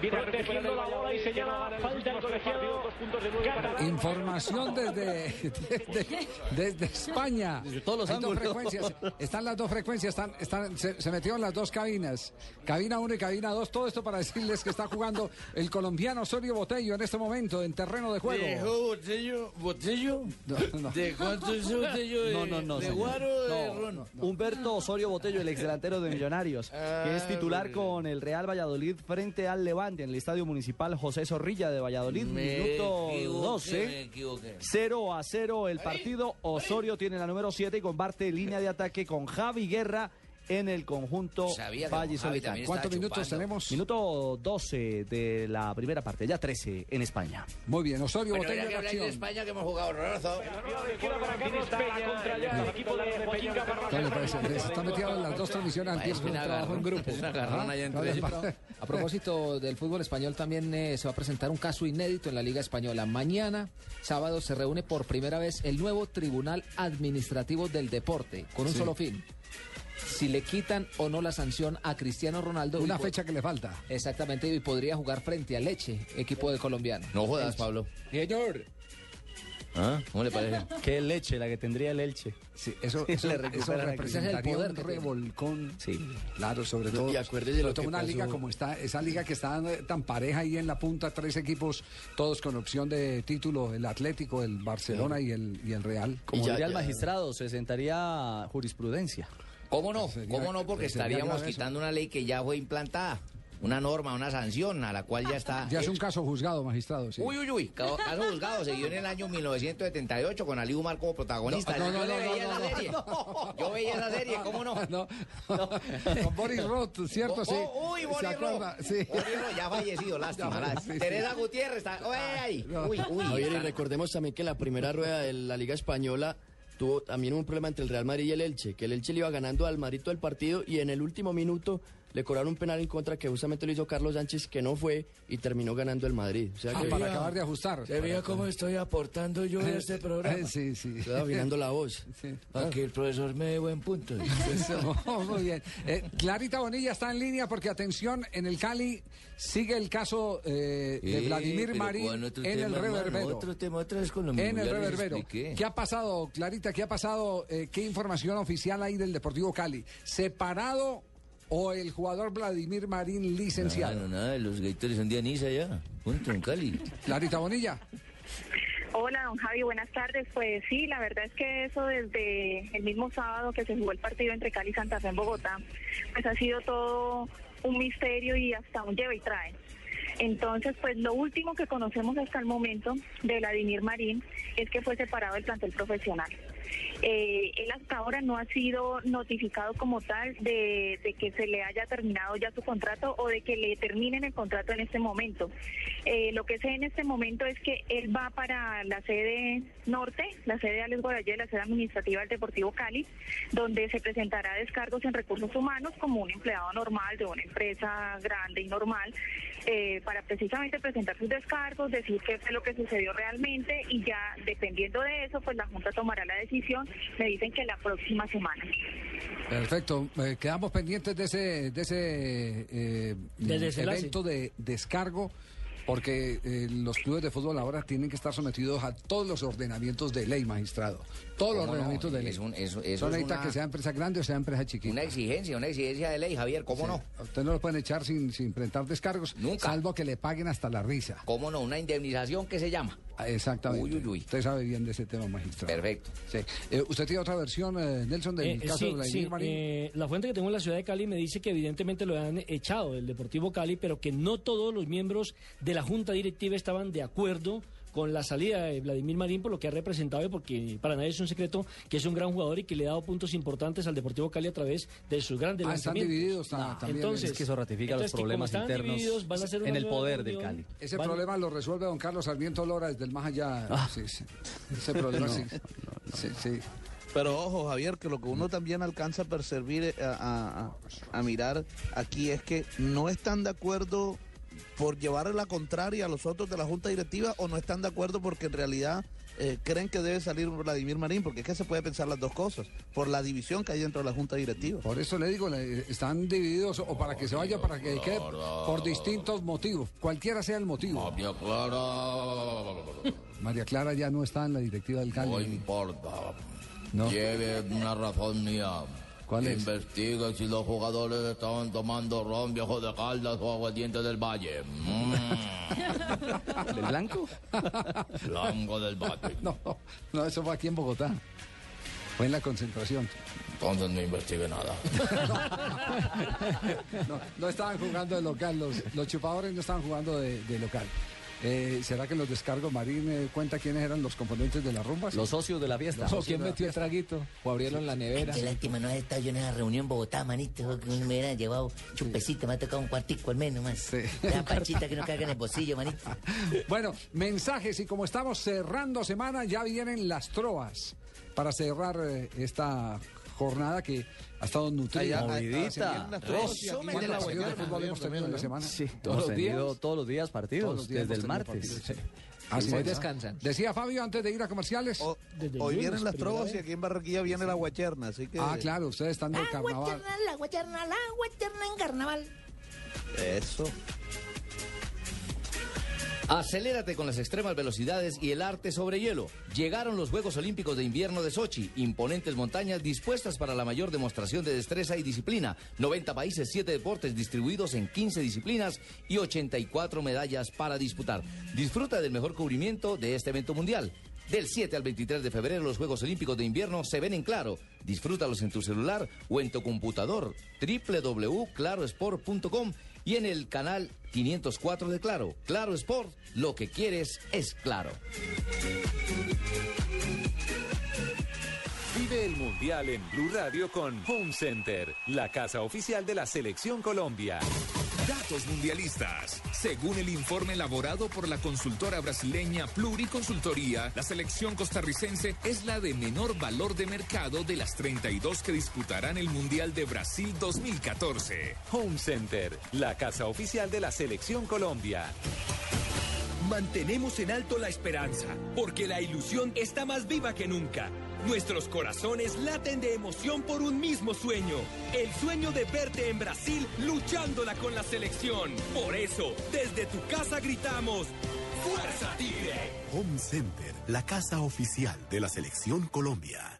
termina protegiendo la bola y señala falta el colegiado Información desde, desde, desde España. Desde todos los Hay dos ángulos. frecuencias. Están las dos frecuencias, están, están, se, se metieron las dos cabinas. Cabina 1 y cabina 2. Todo esto para decirles que está jugando el colombiano Osorio Botello en este momento en terreno de juego. ¿Dejó botello? ¿Botello? No, no. ¿De cuánto es botello? ¿De, No, no, no. ¿De guaro o de No, ron? Humberto Osorio Botello, el exdelantero de Millonarios, que es Ah, titular con el Real Valladolid frente al Levante en el Estadio Municipal José Zorrilla de Valladolid, Me minuto equivoqué, 12. me equivoqué. 0 a 0 el partido. Osorio tiene la número 7 y comparte línea de ataque con Javi Guerra en el conjunto Valle con ¿Cuántos minutos chupando. tenemos? Minuto 12 de la primera parte, ya 13 en España. Muy bien, Osorio Bueno, Botello ya que de. España que hemos jugado horroroso. se- está metido en las dos transmisiones al Es tiempo. un trabajo en grupo. A propósito del fútbol español, también eh, se va a presentar un caso inédito en la Liga Española. Mañana, sábado, se reúne por primera vez el nuevo Tribunal Administrativo del Deporte, con un Sí. solo fin. Si le quitan o no la sanción a Cristiano Ronaldo. Una y fecha que le falta. Exactamente, y podría jugar frente a Leche, equipo de colombiano. No jodas, Pablo. Señor. ¿Ah? ¿Cómo le parece? Qué leche la que tendría el Elche. Sí, eso, eso, le eso representaría el poder un revolcón. Sí. Claro, sobre todo. y acuérdese sobre lo todo que una pasó. liga como está, esa liga que está eh, tan pareja ahí en la punta, tres equipos, todos con opción de título, el Atlético, el Barcelona y el, y el Real. Como ya- diría el ya- magistrado, se sentaría jurisprudencia. ¿Cómo no? Sería- ¿Cómo no? Porque estaríamos quitando una ley que ya fue implantada. Una norma, una sanción a la cual ya está. Ya es un caso juzgado, magistrado. Sí. Uy, uy, uy. Caso juzgado se dio en el año 1978 con Ali Umar como protagonista. No, no, Yo no, le no, veía no, esa no, serie. Yo veía esa serie, ¿cómo no? No, no. Con Boris Roth, ¿cierto? Sí. oh, uy, ¿Se Boris? Roth. Sí. Boris Roth, ya fallecido, lástima. Ya, lástima. sí, sí. Teresa Gutiérrez está. Uy, ay. Uy, uy. Javier, y recordemos también que la primera rueda de la Liga Española tuvo también un problema entre el Real Madrid y el Elche, que el Elche le iba ganando al Madrid todo el partido y en el último minuto le cobraron un penal en contra que justamente lo hizo Carlos Sánchez, que no fue y terminó ganando el Madrid. O sea Ah, que para acabar de ajustar. ¿Se veía cómo estoy aportando yo en este programa? Eh, Sí, sí. estoy afinando la voz. Sí. Para que el profesor me dé buen punto. Eso, muy bien. Eh, Clarita Bonilla está en línea porque, atención, en el Cali sigue el caso eh, de Eh, Vladimir Marín ¿cuál otro en el tema, reverbero. Otro tema otra vez con lo mismo. En el reverbero. ¿Qué ha pasado, Clarita? ¿Qué ha pasado? Eh, ¿Qué información oficial hay del Deportivo Cali? ¿Separado o el jugador Vladimir Marín licenciado? No, no, nada, los Gators son de Anisa ya. Punto, en Cali. Clarita Bonilla. Hola, don Javi, buenas tardes. Pues sí, la verdad es que eso desde el mismo sábado que se jugó el partido entre Cali y Santa Fe en Bogotá, pues ha sido todo un misterio y hasta un lleva y trae. Entonces, pues lo último que conocemos hasta el momento de Vladimir Marín es que fue separado del plantel profesional. Eh, él hasta ahora no ha sido notificado como tal de, de que se le haya terminado ya su contrato o de que le terminen el contrato en este momento. Eh, lo que sé en este momento es que él va para la sede norte, la sede de Alex Guarayé, la sede administrativa del Deportivo Cali, donde se presentará descargos en recursos humanos como un empleado normal de una empresa grande y normal, eh, para precisamente presentar sus descargos, decir qué fue lo que sucedió realmente y ya dependiendo de eso, pues la Junta tomará la decisión. Me dicen que la próxima semana. Perfecto. Eh, quedamos pendientes de ese, de ese eh, desenlace. evento de descargo. Porque eh, los clubes de fútbol ahora tienen que estar sometidos a todos los ordenamientos de ley, magistrado. Todos los ordenamientos de ley. Es un- eso- eso Son es necesita una- que sea empresa grande o sea empresa chiquita. Una exigencia, una exigencia de ley, Javier, ¿cómo no? Usted no lo pueden echar sin, sin presentar descargos. Nunca. Salvo que le paguen hasta la risa. ¿Cómo no? Una indemnización que se llama. Exactamente. Uy, uy, uy. Usted sabe bien de ese tema, magistrado. Perfecto. Sí. Eh, ¿Usted tiene otra versión, eh, Nelson, del Eh, caso sí, de Vladimir sí, Marín? eh, la fuente que tengo en la ciudad de Cali me dice que evidentemente lo han echado del Deportivo Cali, pero que no todos los miembros de la junta directiva estaban de acuerdo con la salida de Vladimir Marín por lo que ha representado y porque para nadie es un secreto que es un gran jugador y que le ha dado puntos importantes al Deportivo Cali a través de sus grandes Ah, están divididos ta- también. Entonces, Es que eso ratifica entonces, están divididos, van a hacer una nueva reunión, Ese van- problema lo resuelve don Carlos Sarmiento Lora desde el más allá. Sí, sí. Ese problema No, sí. Sí, sí. Pero ojo, Javier, que lo que uno también alcanza a percibir, eh, a- a mirar aquí es que no están de acuerdo por llevar la contraria a los otros de la Junta Directiva o no están de acuerdo porque en realidad eh, creen que debe salir Vladimir Marín, porque es que se puede pensar las dos cosas, por la división que hay dentro de la Junta Directiva. Por eso le digo, están divididos o para que se vaya, para que quede, por distintos motivos, cualquiera sea el motivo. María Clara. María Clara ya no está en la directiva del Cali. No importa. No. Lleve una razón mía. ¿Cuál es? Investigue si los jugadores estaban tomando ron viejo de Caldas o aguardiente del Valle. ¿Del blanco? Blanco del Valle. No, no, eso fue aquí en Bogotá. Fue en la concentración. Entonces no investigue nada. No, no estaban jugando de local, los, los chupadores no estaban jugando de, de local. Eh, ¿Será que los descargos Marín eh, cuenta quiénes eran los componentes de la rumba? Los socios de la fiesta. ¿Quién metió el traguito? O abrieron en la nevera. Qué lástima no has estado yo en esa reunión en Bogotá, manito, que me hubieran llevado chupecito, me ha tocado un cuartico al menos más. La panchita que no carga en el bolsillo, manito. Bueno, mensajes y como estamos cerrando semana, ya vienen las troas para cerrar eh, esta jornada que ha estado nutrida. Aquí ¿Cuántos viene la de fútbol hemos tenido en la semana? Sí, todos los días. Todos los días partidos, desde el martes. Así Hoy es. descansan. Decía Fabio antes de ir a comerciales. Hoy vienen las trovas y aquí en Barranquilla viene la guacherna, así que... Ah, claro, ustedes están de carnaval. la guacherna, la guacherna en carnaval. Eso. Acelérate con las extremas velocidades y el arte sobre hielo. Llegaron los Juegos Olímpicos de Invierno de Sochi, imponentes montañas dispuestas para la mayor demostración de destreza y disciplina. 90 países, 7 deportes distribuidos en 15 disciplinas y 84 medallas para disputar. Disfruta del mejor cubrimiento de este evento mundial. Del 7 al 23 de febrero los Juegos Olímpicos de Invierno se ven en claro. Disfrútalos en tu celular o en tu computador www.clarosport.com y en el canal 504 de Claro. Claro Sport, lo que quieres es claro. Vive el Mundial en Blue Radio con Home Center, la casa oficial de la Selección Colombia. Datos mundialistas. Según el informe elaborado por la consultora brasileña Pluriconsultoría, la selección costarricense es la de menor valor de mercado de las 32 que disputarán el Mundial de Brasil 2014. Home Center, la casa oficial de la Selección Colombia. Mantenemos en alto la esperanza, porque la ilusión está más viva que nunca. Nuestros corazones laten de emoción por un mismo sueño, el sueño de verte en Brasil luchándola con la selección. Por eso, desde tu casa gritamos, ¡Fuerza Tigre! Home Center, la casa oficial de la Selección Colombia.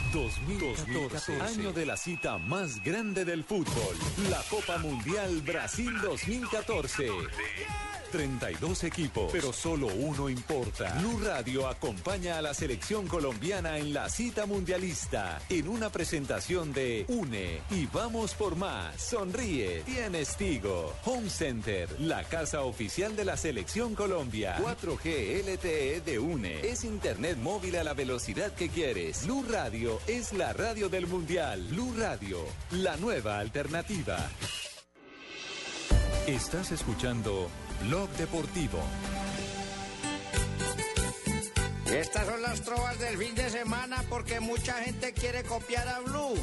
2014, año de la cita más grande del fútbol, la Copa Mundial Brasil 2014. 32 equipos, pero solo uno importa. Blue Radio acompaña a la selección colombiana en la cita mundialista en una presentación de Une y vamos por más. Sonríe, tienes Tigo. Home Center, la casa oficial de la selección Colombia. 4G LTE de Une. Es internet móvil a la velocidad que quieres. Blue Radio es la radio del mundial. Blue Radio, la nueva alternativa. Estás escuchando Blog Deportivo. Estas son las trovas del fin de semana porque mucha gente quiere copiar a Blue.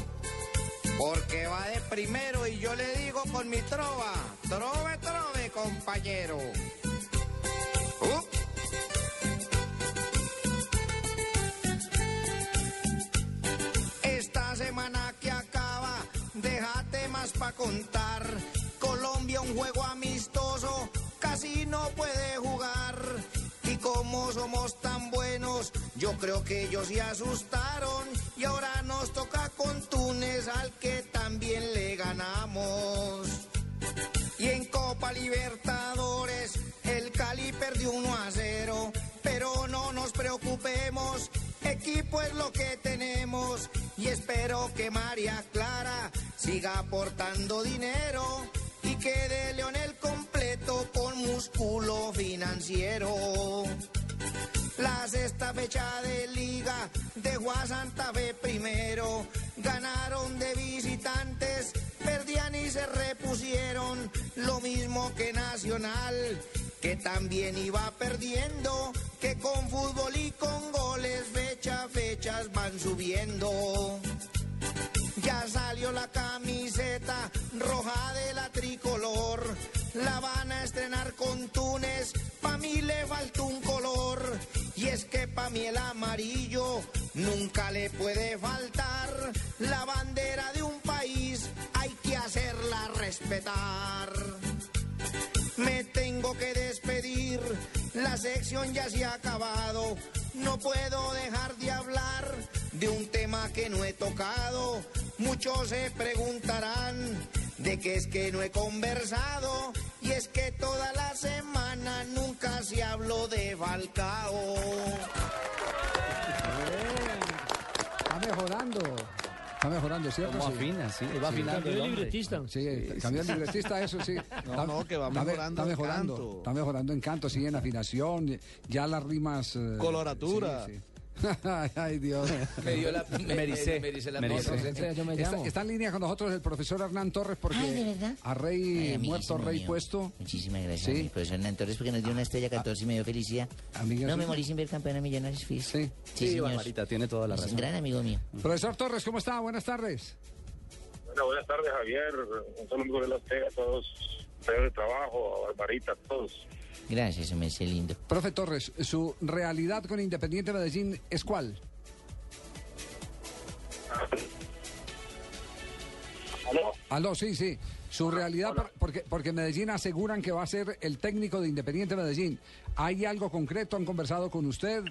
Porque va de primero y yo le digo con mi trova, trove, trove, compañero. Déjate más pa' contar. Colombia un juego amistoso, casi no puede jugar. Y como somos tan buenos, yo creo que ellos se asustaron. Y ahora nos toca con Túnez, al que también le ganamos. Y en Copa Libertadores, el Cali perdió 1 a 0. Pero no nos preocupemos, equipo es lo que tenemos. Y espero que María Clara siga aportando dinero y quede Leonel completo con músculo financiero. La sexta fecha de liga dejó a Santa Fe primero. Ganaron de visitantes, perdían y se repusieron. lo mismo que Nacional, que también iba perdiendo, que con fútbol y con goles a fechas van subiendo. Ya salió la camiseta roja de la tricolor. La van a estrenar con Túnez. Pa' mí le falta un color. Y es que pa' mí el amarillo nunca le puede faltar. La bandera de un país hay que hacerla respetar. Me tengo que despedir, la sección ya se ha acabado. No puedo dejar de hablar de un tema que no he tocado. Muchos se preguntarán de qué es que no he conversado. Y es que toda la semana nunca se habló de Falcao. Está mejorando. Está mejorando, ¿cierto? Como afina, sí, va afinando Cambió el libretista. Sí, cambió el libretista, eso sí. No, no, que va me- mejorando Está en mejorando, canto. está mejorando en canto, sí, en afinación, ya las rimas... eh, Coloratura. sí, sí. Ay, Dios. Me dio la- me- Mericé. me dice la Mericé. Me Está, está en línea con nosotros el profesor Hernán Torres porque Ay, ¿de verdad? a rey Ay, muerto, rey mío. puesto. Muchísimas gracias, Sí. profesor Hernán Torres, porque nos dio una estrella 14 y me dio felicidad. Amiga no me morí sin ver campeón a Millonarios, fíjese. Sí. Sí, Sí. Barbarita, tiene toda la Es un razón. gran amigo mío. Profesor Torres, ¿cómo está? Buenas tardes. Bueno, buenas tardes, Javier. Un saludo de la usted a todos, ustedes de trabajo, a Barbarita, a todos. Gracias, me hace lindo. Profe Torres, ¿su realidad con Independiente Medellín es cuál? ¿Aló? Aló, sí, sí. Su realidad, por- porque, porque Medellín aseguran que va a ser el técnico de Independiente Medellín. ¿Hay algo concreto? ¿Han conversado con usted?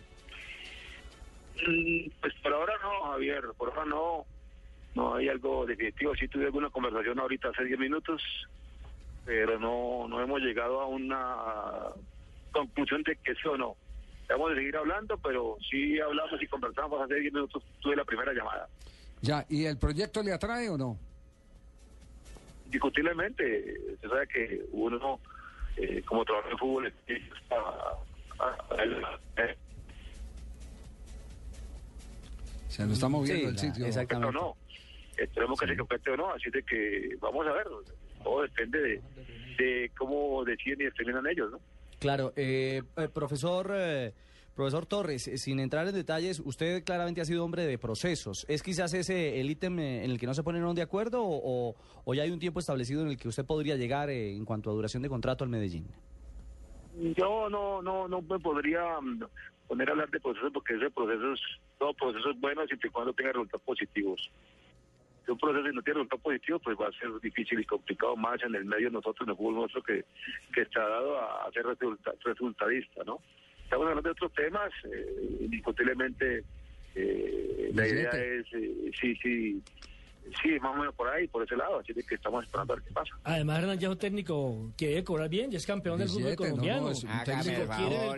Mm, Pues por ahora no, Javier, por ahora no. No hay algo definitivo. Sí tuve alguna conversación ahorita hace 10 minutos, pero no, no hemos llegado a una conclusión de que sí o no. Vamos a seguir hablando, pero sí hablamos y conversamos hace 10 minutos. Tuve la primera llamada. Ya, ¿y el proyecto le atrae o no? Indiscutiblemente, usted sabe que uno, eh, como trabaja en fútbol, está, Se lo está moviendo Sí, el sitio. o no. Esperemos que se complete o no, así de que vamos a ver. Todo depende de, de cómo deciden y determinan ellos, ¿no? Claro, eh, eh, profesor, eh, profesor Torres, eh, sin entrar en detalles, usted claramente ha sido hombre de procesos. ¿Es quizás ese el ítem eh, en el que no se ponen de acuerdo o, ya hay un tiempo establecido en el que usted podría llegar en cuanto a duración de contrato al Medellín? Yo no, no, no me podría mm, poner a hablar de procesos porque ese proceso es, todo proceso es bueno siempre y cuando tenga resultados positivos. Si un proceso no tiene resultados positivos, pues va a ser difícil y complicado más en el medio nosotros, en el fútbol nuestro, que, que está dado a, ser resulta- resultadista, ¿no? Estamos hablando de otros temas, eh, indiscutiblemente eh, la idea es, eh, sí, sí, sí, más o menos por ahí, por ese lado, así de que estamos esperando a ver qué pasa. Además, Hernán ya es un técnico que debe cobrar bien, ya es campeón del fútbol Billete, no, no, colombiano. es un quiere,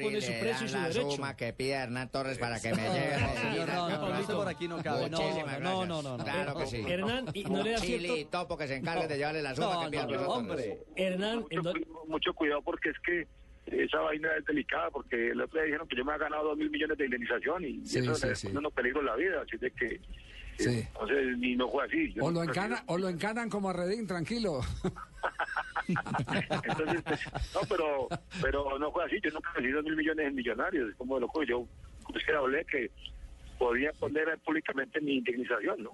pone su precio y su derecho. suma que pide Hernán Torres para que me lleve a Medellín. no, no, campeón. usted por aquí no cabe. No, no, no, no, no. Claro que sí. Hernán, y no le da Chile cierto- y Topo que se encargue de llevarle la suma No, que pide no, no, hombre. Hernán, mucho, cu- mucho cuidado porque es que esa vaina es delicada porque el otro día dijeron que yo me había ganado dos mil millones de indemnización y Sí, eso sí, le sí. pone uno peligro en la vida así de que Sí. entonces ni no fue así O no lo, encana, o lo encanan como a Redín, tranquilo. entonces pues, no pero pero no fue así yo nunca recibí dos mil millones en millonarios es como de loco yo es que hablé que podía poner públicamente mi indemnización no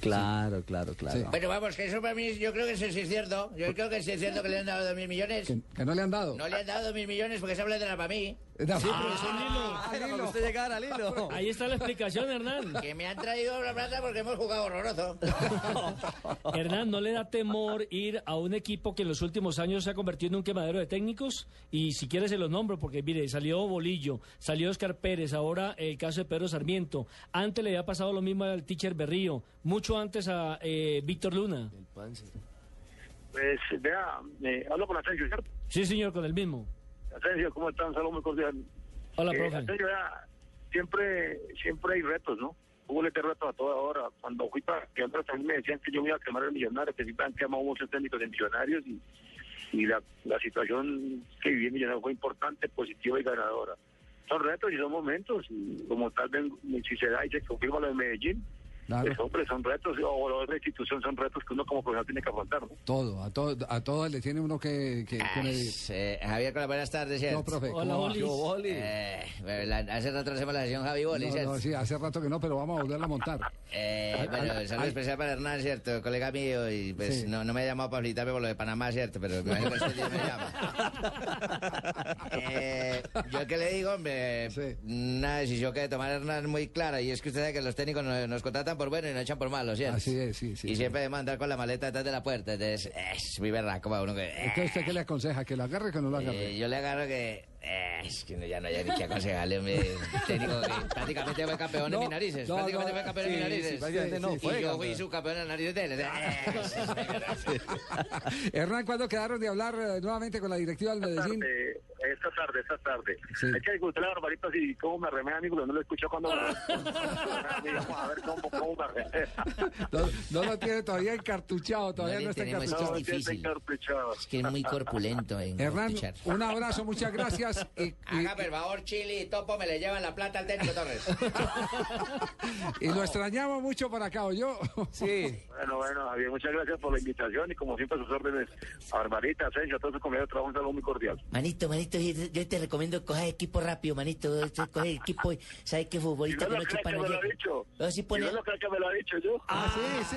Claro, claro, claro. Bueno, vamos, que eso para mí, yo creo que eso sí es cierto. Yo creo que sí es cierto que le han dado dos mil millones. Que, que no le han dado. No le han dado dos mil millones porque se habla de la para mí. Sí, usted llegara, Lilo. Ahí está la explicación, Hernán. Que me han traído la plata porque hemos jugado horroroso. Hernán, ¿no le da temor ir a un equipo que en los últimos años se ha convertido en un quemadero de técnicos? Y si quiere se los nombro, porque mire, salió Bolillo, salió Oscar Pérez, ahora el caso de Pedro Sarmiento. Antes le había pasado lo mismo al teacher Berrío, mucho antes a eh, Víctor Luna. pues vea eh, hablo con Asensio ¿cierto? Sí, señor, con el mismo. Asensio ¿cómo están? saludos muy cordial Hola, Eh, profe. Asensio, siempre siempre hay retos ¿no? Hubo este reto a toda hora. Cuando fui para que también me decían que yo me iba a quemar el millonario, que siempre han quemado muchos técnicos de millonarios y, y la, la situación que viví en Millonarios fue importante, positiva y ganadora. Son retos y son momentos, y como tal si se da y se confirma lo de Medellín, Claro. Pues, hombre, son retos, o la otra institución son retos que uno como profesor tiene que afrontar, ¿no? Todo, a todo, a todas le tiene uno que, que, que. Eh, Javier, con las buenas tardes, ¿cierto? No, profe, ¿cómo va? Yo, Boli. Eh, la- hace rato hacemos la sesión Javi Boli, No, no, sí, hace rato que no, pero vamos a volverla a montar. Eh, bueno, Al- saludo al- especial para Hernán, ¿cierto? Colega mío, y pues Sí. no, no me ha llamado para felicitarme por lo de Panamá, ¿cierto? Pero me imagino que este día me llama. Eh, yo que le digo, hombre, una decisión que tomar Hernán muy clara, y es que usted sabe que los técnicos nos, nos contratan por bueno y nos echan por malo, ¿cierto? Así es, sí, sí. y siempre debemos andar con la maleta detrás de la puerta, entonces es muy berraco para uno que... Entonces, ¿usted qué le aconseja? ¿Que lo agarre o que no lo agarre? Eh, yo le agarro que. eh, es que no- ya no hay ni que aconsejarle, hombre. Técnico que prácticamente fue campeón No, en mis narices. no, prácticamente no, fue campeón en sí, mis narices. sí, prácticamente no, y fue yo campeón. fui subcampeón en las narices de él. Hernán, ¿cuándo quedaron de hablar eh, nuevamente con la directiva del Medellín? Esta tarde, esta tarde. Sí. Hay que discutir la barbarita si cómo me remeda, amigo, no lo escucho cuando me a ver cómo, cómo me remeda. No, no lo tiene todavía encartuchado, todavía No no, está es que encartuchado. es difícil. Encartuchado. Es que es muy corpulento en Hernán, un abrazo, muchas gracias. y- y- Haga por favor, Chile y Topo me le llevan la plata al técnico Torres. Y lo extrañamos mucho por acá, ¿o yo? Sí. Bueno, bueno, Javier, muchas gracias por la invitación y como siempre a sus órdenes a Barbarita, a Sergio, a todos sus compañeros de trabajo, un saludo muy cordial. Manito, manito, yo yo te recomiendo coger equipo rápido, manito. Coge equipo, ¿sabes qué futbolista no que lo no chupa que no me lo ha llega? dicho. No, si pone... no lo creo que me lo ha dicho yo. Ah, sí, sí.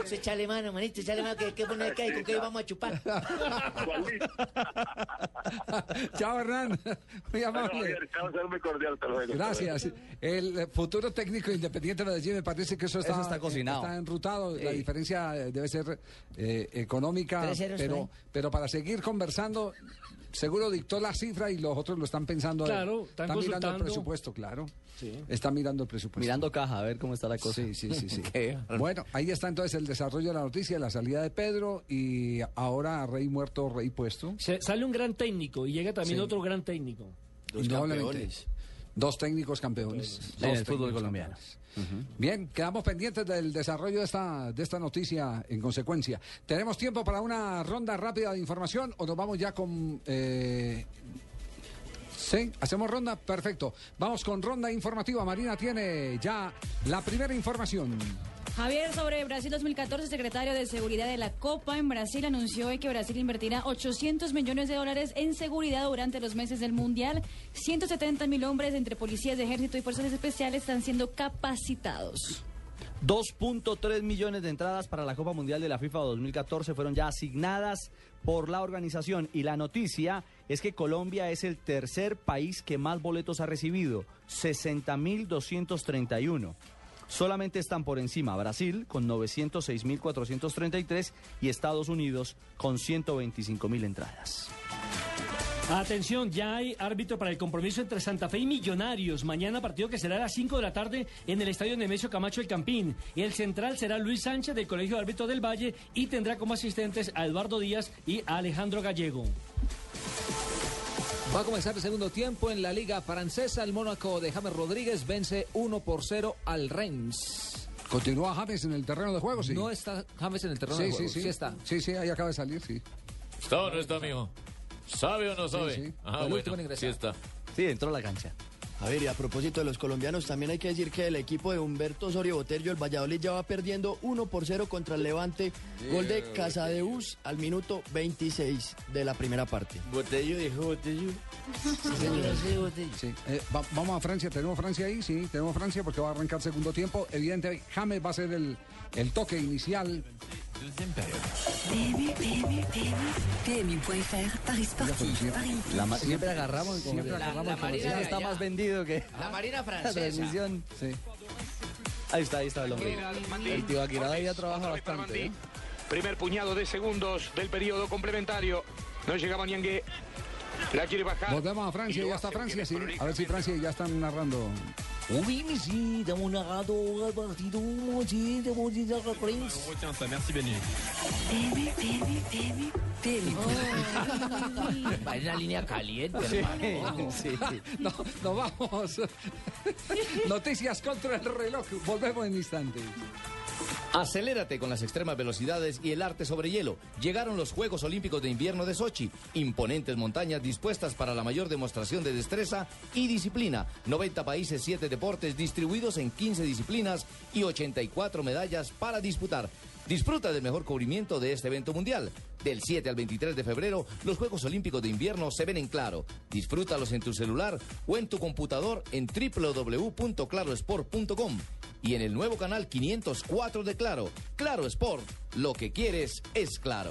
Eso échale mano, manito, échale mano, que, que pone acá y con qué vamos a chupar. Chao, Hernán. Muy Bueno, amable. Muy cordial, hasta luego. Gracias. El eh, futuro técnico independiente de Medellín me parece que eso está, Eso está cocinado. Está enrutado. La diferencia eh, debe ser eh, económica, pero, ¿no? pero para seguir conversando, seguro dictó la cifra y los otros lo están pensando. Claro, están mirando el presupuesto, claro. Sí. Están mirando el presupuesto. Mirando caja, a ver cómo está la cosa. Sí, sí, sí. Bueno, ahí está entonces el desarrollo de la noticia, la salida de Pedro y ahora rey muerto, rey puesto. Se- sale un gran técnico y llega también Sí. otro gran técnico. Indudablemente. Dos técnicos campeones. En Dos el fútbol colombiano. campeones. Bien, quedamos pendientes del desarrollo de esta, de esta noticia en consecuencia. ¿Tenemos tiempo para una ronda rápida de información o nos vamos ya con... eh, Sí, hacemos ronda, perfecto. Vamos con ronda informativa. Marina tiene ya la primera información. Javier, sobre Brasil 2014, el secretario de Seguridad de la Copa en Brasil anunció hoy que Brasil invertirá 800 millones de dólares en seguridad durante los meses del Mundial. 170 mil hombres entre policías de ejército y fuerzas especiales están siendo capacitados. 2.3 millones de entradas para la Copa Mundial de la FIFA 2014 fueron ya asignadas por la organización y la noticia es que Colombia es el tercer país que más boletos ha recibido, 60.231. Solamente están por encima Brasil con 906.433 y Estados Unidos con 125.000 entradas. Atención, ya hay árbitro para el compromiso entre Santa Fe y Millonarios. Mañana partido que será a las 5 de la tarde en el estadio Nemesio Camacho El Campín. El central será Luis Sánchez del Colegio de Árbitros del Valle y tendrá como asistentes a Eduardo Díaz y a Alejandro Gallego. Va a comenzar el segundo tiempo en la Liga Francesa. El Mónaco de James Rodríguez vence 1 por 0 al Reims. Continúa James en el terreno de juego, sí. No está James en el terreno sí, de juego. Sí, sí, está. Sí, sí, ahí acaba de salir, sí. ¿Está o no está, amigo? ¿Sabe o no sabe? Sí, sí. Ah, El bueno, último en ingresar. sí está. Sí, entró a la cancha. A ver, y a propósito de los colombianos, también hay que decir que el equipo de Humberto Osorio Botello, el Valladolid, ya va perdiendo 1 por 0 contra el Levante. Gol de Casadeus al minuto 26 de la primera parte. Botello dijo Botello. Sí. Eh, va- vamos a Francia, tenemos Francia ahí, sí, tenemos Francia porque va a arrancar segundo tiempo. Evidentemente, James va a ser el, el toque inicial. La ma- siempre agarramos, Siempre siempre agarramos agarramos como si- está más vendido que La Marina la Francesa. transmisión. Sí. Ahí está, ahí está el hombre. El tío Aquirada ya trabaja bastante. ¿eh? Primer puñado de segundos del periodo complementario. No llegaba Niangue. La quiere bajar. Volvemos a Francia, ya está Francia, sí. A ver si Francia ya están narrando. Oui, mais sí, estamos narrando el partido, sí, estamos diciendo Reims. PMU, PMU, PMU, PMU. Va en la línea caliente, Sí, hermano. sí. No, no vamos. Noticias contra el reloj. Volvemos en instantes. Acelérate con las extremas velocidades y el arte sobre hielo. Llegaron los Juegos Olímpicos de Invierno de Sochi. Imponentes montañas dispuestas para la mayor demostración de destreza y disciplina. 90 países, 7 deportes distribuidos en 15 disciplinas y 84 medallas para disputar. Disfruta del mejor cubrimiento de este evento mundial. Del 7 al 23 de febrero, los Juegos Olímpicos de Invierno se ven en claro. Disfrútalos en tu celular o en tu computador en www.clarosport.com y en el nuevo canal 504 de Claro. Claro Sport, lo que quieres es claro.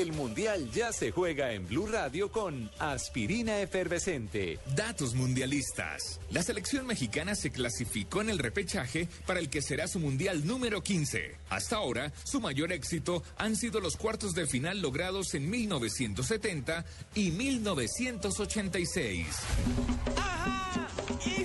El Mundial ya se juega en Blue Radio con Aspirina Efervescente. Datos mundialistas. La selección mexicana se clasificó en el repechaje para el que será su mundial número 15. Hasta ahora, su mayor éxito han sido los cuartos de final logrados en 1970 y 1986. Y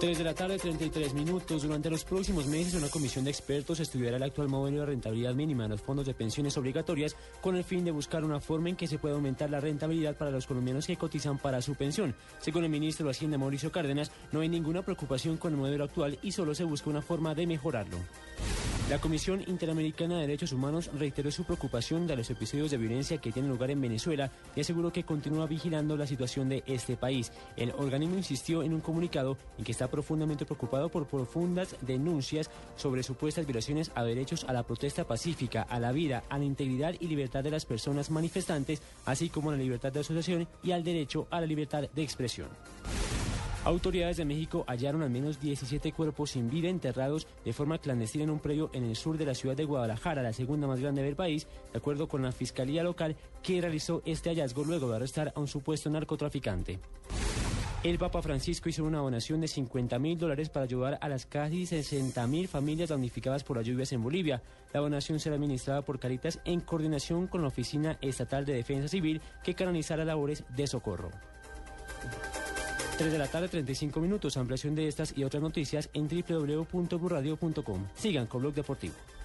3 de la tarde, 33 minutos. Durante los próximos meses, una comisión de expertos estudiará el actual modelo de rentabilidad mínima en los fondos de pensiones obligatorias con el fin de buscar una forma en que se pueda aumentar la rentabilidad para los colombianos que cotizan para su pensión. Según el ministro de Hacienda Mauricio Cárdenas, no hay ninguna preocupación con el modelo actual y solo se busca una forma de mejorarlo. La Comisión Interamericana de Derechos Humanos reiteró su preocupación de los episodios de violencia que tienen lugar en Venezuela y aseguró que continúa vigilando la situación de este país. El organismo insistió en un comunicado en que está profundamente preocupado por profundas denuncias sobre supuestas violaciones a derechos a la protesta pacífica, a la vida, a la integridad y libertad de las personas manifestantes, así como a la libertad de asociación y al derecho a la libertad de expresión. Autoridades de México hallaron al menos 17 cuerpos sin vida enterrados de forma clandestina en un predio en el sur de la ciudad de Guadalajara, la segunda más grande del país, de acuerdo con la Fiscalía local que realizó este hallazgo luego de arrestar a un supuesto narcotraficante. El Papa Francisco hizo una donación de 50 mil dólares para ayudar a las casi 60 mil familias damnificadas por las lluvias en Bolivia. La donación será administrada por Caritas en coordinación con la Oficina Estatal de Defensa Civil que canalizará labores de socorro. 3 de la tarde, 35 minutos. Ampliación de estas y otras noticias en www.burradio.com. Sigan con Blog Deportivo.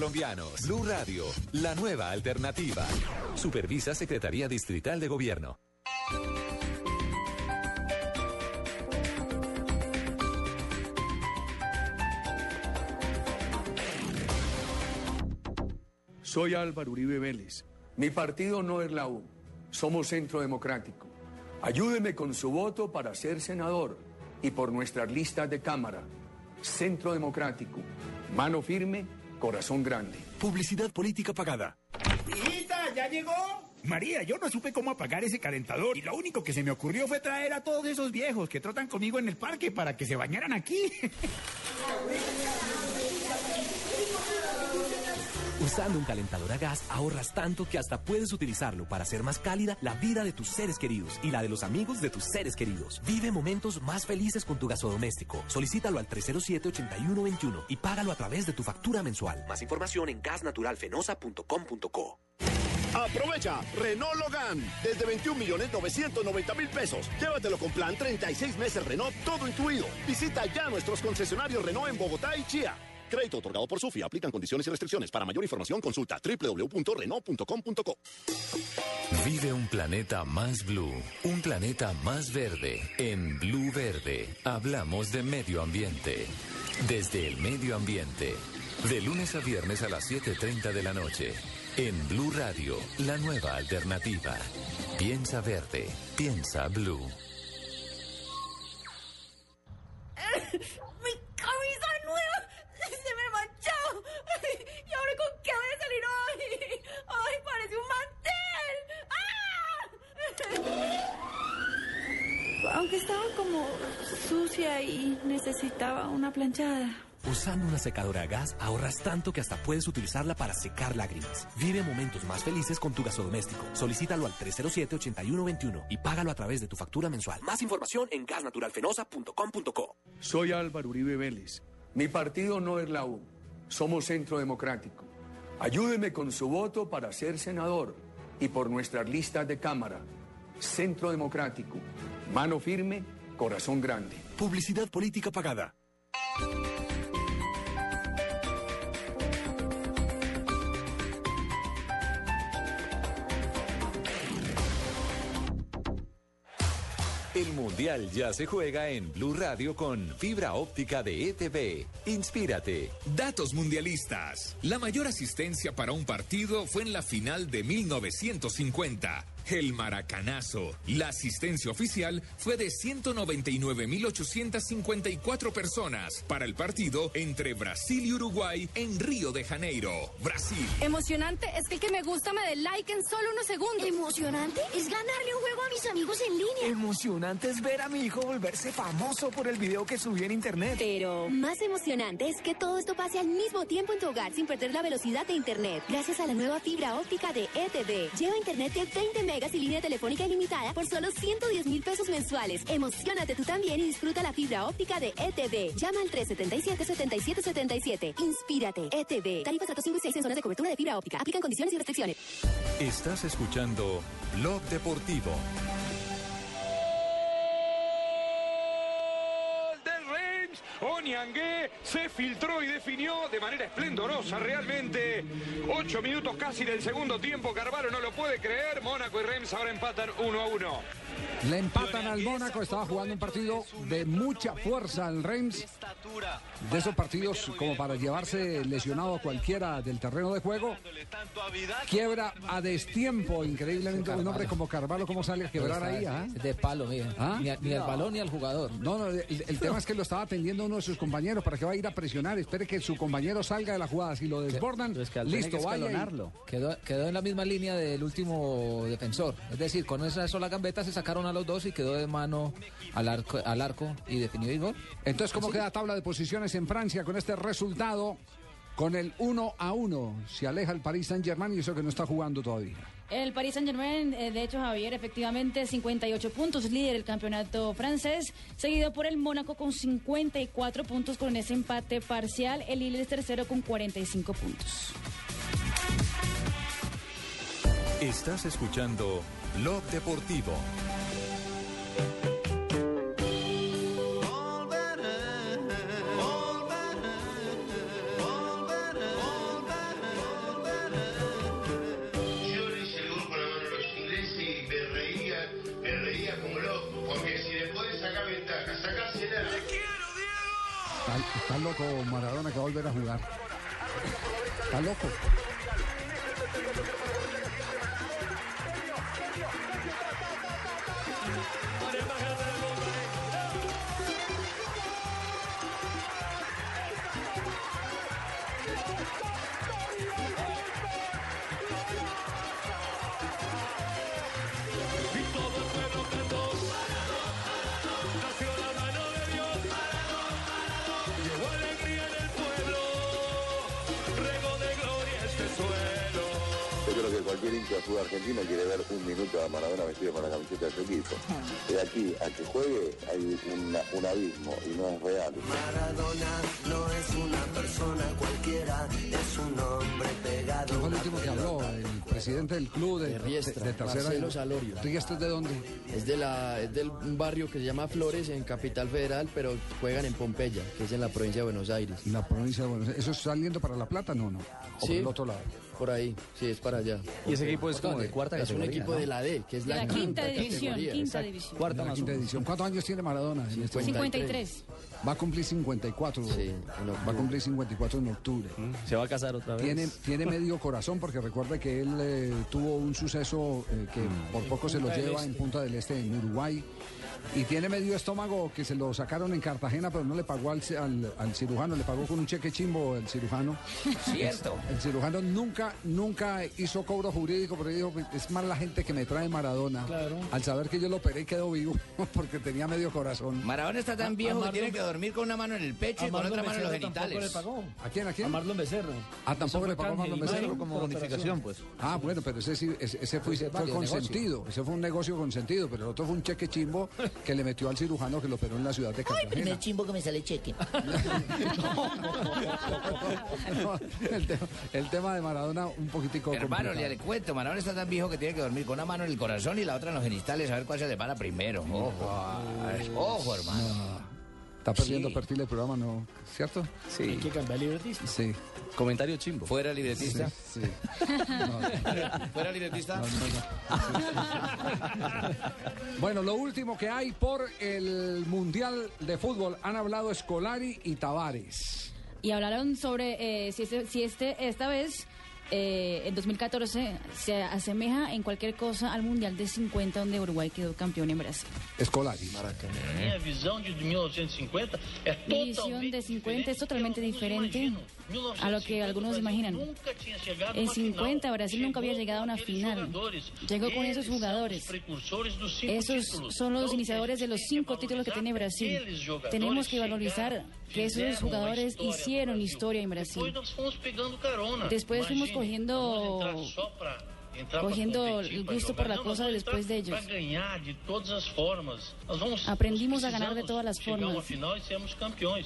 Blue Radio, la nueva alternativa. Supervisa Secretaría Distrital de Gobierno. Soy Álvaro Uribe Vélez. Mi partido no es la U. Somos Centro Democrático. Ayúdeme con su voto para ser senador y por nuestras listas de Cámara. Centro Democrático. Mano firme, corazón grande. Publicidad política pagada. Hijita, ¿ya llegó? María, yo no supe cómo apagar ese calentador y lo único que se me ocurrió fue traer a todos esos viejos que trotan conmigo en el parque para que se bañaran aquí. Usando un calentador a gas ahorras tanto que hasta puedes utilizarlo para hacer más cálida la vida de tus seres queridos y la de los amigos de tus seres queridos. Vive momentos más felices con tu gasodoméstico. Solicítalo al 307-8121 y págalo a través de tu factura mensual. Más información en gasnaturalfenosa.com.co. Aprovecha Renault Logan desde 21 millones 990 mil pesos. Llévatelo con plan 36 meses Renault todo incluido. Visita ya nuestros concesionarios Renault en Bogotá y Chía. Crédito otorgado por Sufi. Aplican condiciones y restricciones. Para mayor información consulta www.renault.com.co. Vive un planeta más blue, un planeta más verde. En Blue Verde hablamos de medio ambiente. Desde el medio ambiente. De lunes a viernes a las 7.30 de la noche. En Blue Radio, la nueva alternativa. Piensa verde, piensa blue. ¡Ay! ¡Ay, parece un mantel! ¡Ah! Aunque estaba como sucia y necesitaba una planchada. Usando una secadora a gas ahorras tanto que hasta puedes utilizarla para secar lágrimas. Vive momentos más felices con tu gasodoméstico. Solicítalo al 307-8121 y págalo a través de tu factura mensual. Más información en gasnaturalfenosa.com.co. Soy Álvaro Uribe Vélez. Mi partido no es la U. Somos Centro Democrático. Ayúdeme con su voto para ser senador y por nuestras listas de Cámara. Centro Democrático. Mano firme, corazón grande. Publicidad política pagada. Mundial ya se juega en Blue Radio con fibra óptica de ETV. Inspírate. Datos mundialistas. La mayor asistencia para un partido fue en la final de 1950. El Maracanazo. La asistencia oficial fue de 199.854 personas para el partido entre Brasil y Uruguay en Río de Janeiro, Brasil. Emocionante es que el que me gusta me dé like en solo unos segundos. Emocionante es ganarle un juego a mis amigos en línea. Emocionante es ver a mi hijo volverse famoso por el video que subí en internet. Pero más emocionante es que todo esto pase al mismo tiempo en tu hogar sin perder la velocidad de internet. Gracias a la nueva fibra óptica de ETV. Lleva internet de 20 megas y línea telefónica ilimitada por solo 110 mil pesos mensuales. Emocionate tú también y disfruta la fibra óptica de ETV. Llama al 377-7777. Inspírate. ETV. Tarifas datos 5 y 6 en zonas de cobertura de fibra óptica. Aplican condiciones y restricciones. Estás escuchando Blog Deportivo. Oniangué se filtró y definió de manera esplendorosa realmente. Ocho minutos casi del segundo tiempo. Carvalho no lo puede creer. Mónaco y Reims ahora empatan uno a uno. Le empatan al Mónaco, estaba jugando un partido de mucha fuerza al Reims. De esos partidos como para llevarse lesionado a cualquiera del terreno de juego. Quiebra a destiempo, increíblemente. Un hombre como Carvalho, ¿cómo sale a quebrar ahí? ah? De palo, mira. ¿Ah? Ni, a- ni al balón ni al jugador. No, no, el, el tema es que lo estaba atendiendo uno de sus compañeros. ¿Para que va a ir a presionar? Espere que su compañero salga de la jugada. Si lo desbordan, listo, vaya. y- Quedó, quedó en la misma línea del último defensor. Es decir, con esa sola gambeta se sacaron a los dos y quedó de mano al arco, al arco y definió el gol. Entonces, ¿cómo Así. queda tabla de posiciones en Francia con este resultado? Con el 1 a 1. Se aleja el Paris Saint-Germain y eso que no está jugando todavía. El Paris Saint Germain, de hecho, Javier, efectivamente, 58 puntos, líder del campeonato francés, seguido por el Mónaco con 54 puntos con ese empate parcial. El Lille es tercero con 45 puntos. Estás escuchando Blog Deportivo. Está, está loco Maradona que va a volver a jugar. Está loco. Tercera. Marcelo Salorio. ¿Riestra es de dónde? Es, de la, es del un barrio que se llama Flores en Capital Federal, pero juegan en Pompeya, que es en la provincia de Buenos Aires. La provincia de Buenos Aires. ¿Eso es saliendo para La Plata? No, no. O por el otro lado. Por ahí, sí, es para allá. ¿Y ese equipo es como de cuarta Es un equipo ¿no? de la D, que es la, la quinta quinta división, quinta división. Cuarta quinta edición. ¿Cuántos años tiene Maradona? en este momento? 53. Va a cumplir 54. va a cumplir 54 en octubre. ¿Se va a casar otra vez? Tiene, tiene medio corazón porque recuerde que él eh, tuvo un suceso eh, que por poco se lo lleva en Este. Punta del Este, en Uruguay. Y tiene medio estómago que se lo sacaron en Cartagena, pero no le pagó al, al- al cirujano, le pagó con un cheque chimbo el cirujano. Cierto. El, el cirujano nunca, nunca hizo cobro jurídico, pero dijo, es más la gente que me trae Maradona. Al saber que yo lo operé y quedó vivo, porque tenía medio corazón. Maradona está tan viejo que tiene que dormir con una mano en el pecho y con otra mano en los genitales. ¿A quién? ¿A quién? A Marlon Becerra. Ah, tampoco le pagó a Marlon imagino, como bonificación, pues. Ah, bueno, pero ese sí, ese, ese fue, Ese fue consentido. Ese fue un negocio consentido, pero el otro fue un cheque chimbo que le metió al cirujano que lo operó en la ciudad de Ay, Cartagena. primer chimbo que me sale cheque. No, el, tema, el tema de Maradona un poquitico Hermano, complicado. le cuento, Maradona está tan viejo que tiene que dormir con una mano en el corazón y la otra en los genitales a ver cuál se le para primero. Ojo. Ojo, hermano. Está perdiendo Sí. perfil el programa, ¿no? ¿Cierto? Sí. Hay que cambiar libretista. Sí. Comentario chimbo. ¿Fuera libretista? Sí. ¿Fuera libretista? Bueno, lo último que hay por el Mundial de Fútbol han hablado Escolari y Tavares. Y hablaron sobre eh, si, este, si este esta vez, eh, en 2014, se asemeja en cualquier cosa al Mundial de 50, donde Uruguay quedó campeón en Brasil. Escolari. Minha visão de 1950 é Mi visión de 50 es totalmente diferente a lo que algunos imaginan. En a uma final. 50 Brasil nunca había llegado a una final. Llegó con esos jugadores. Esos son los iniciadores de los cinco títulos que tiene Brasil. Tenemos que valorizar que esos jugadores hicieron historia en Brasil. Después fuimos cogiendo- cogiendo el gusto jogar. por la cosa después de ellos. Aprendimos a ganar de todas las formas.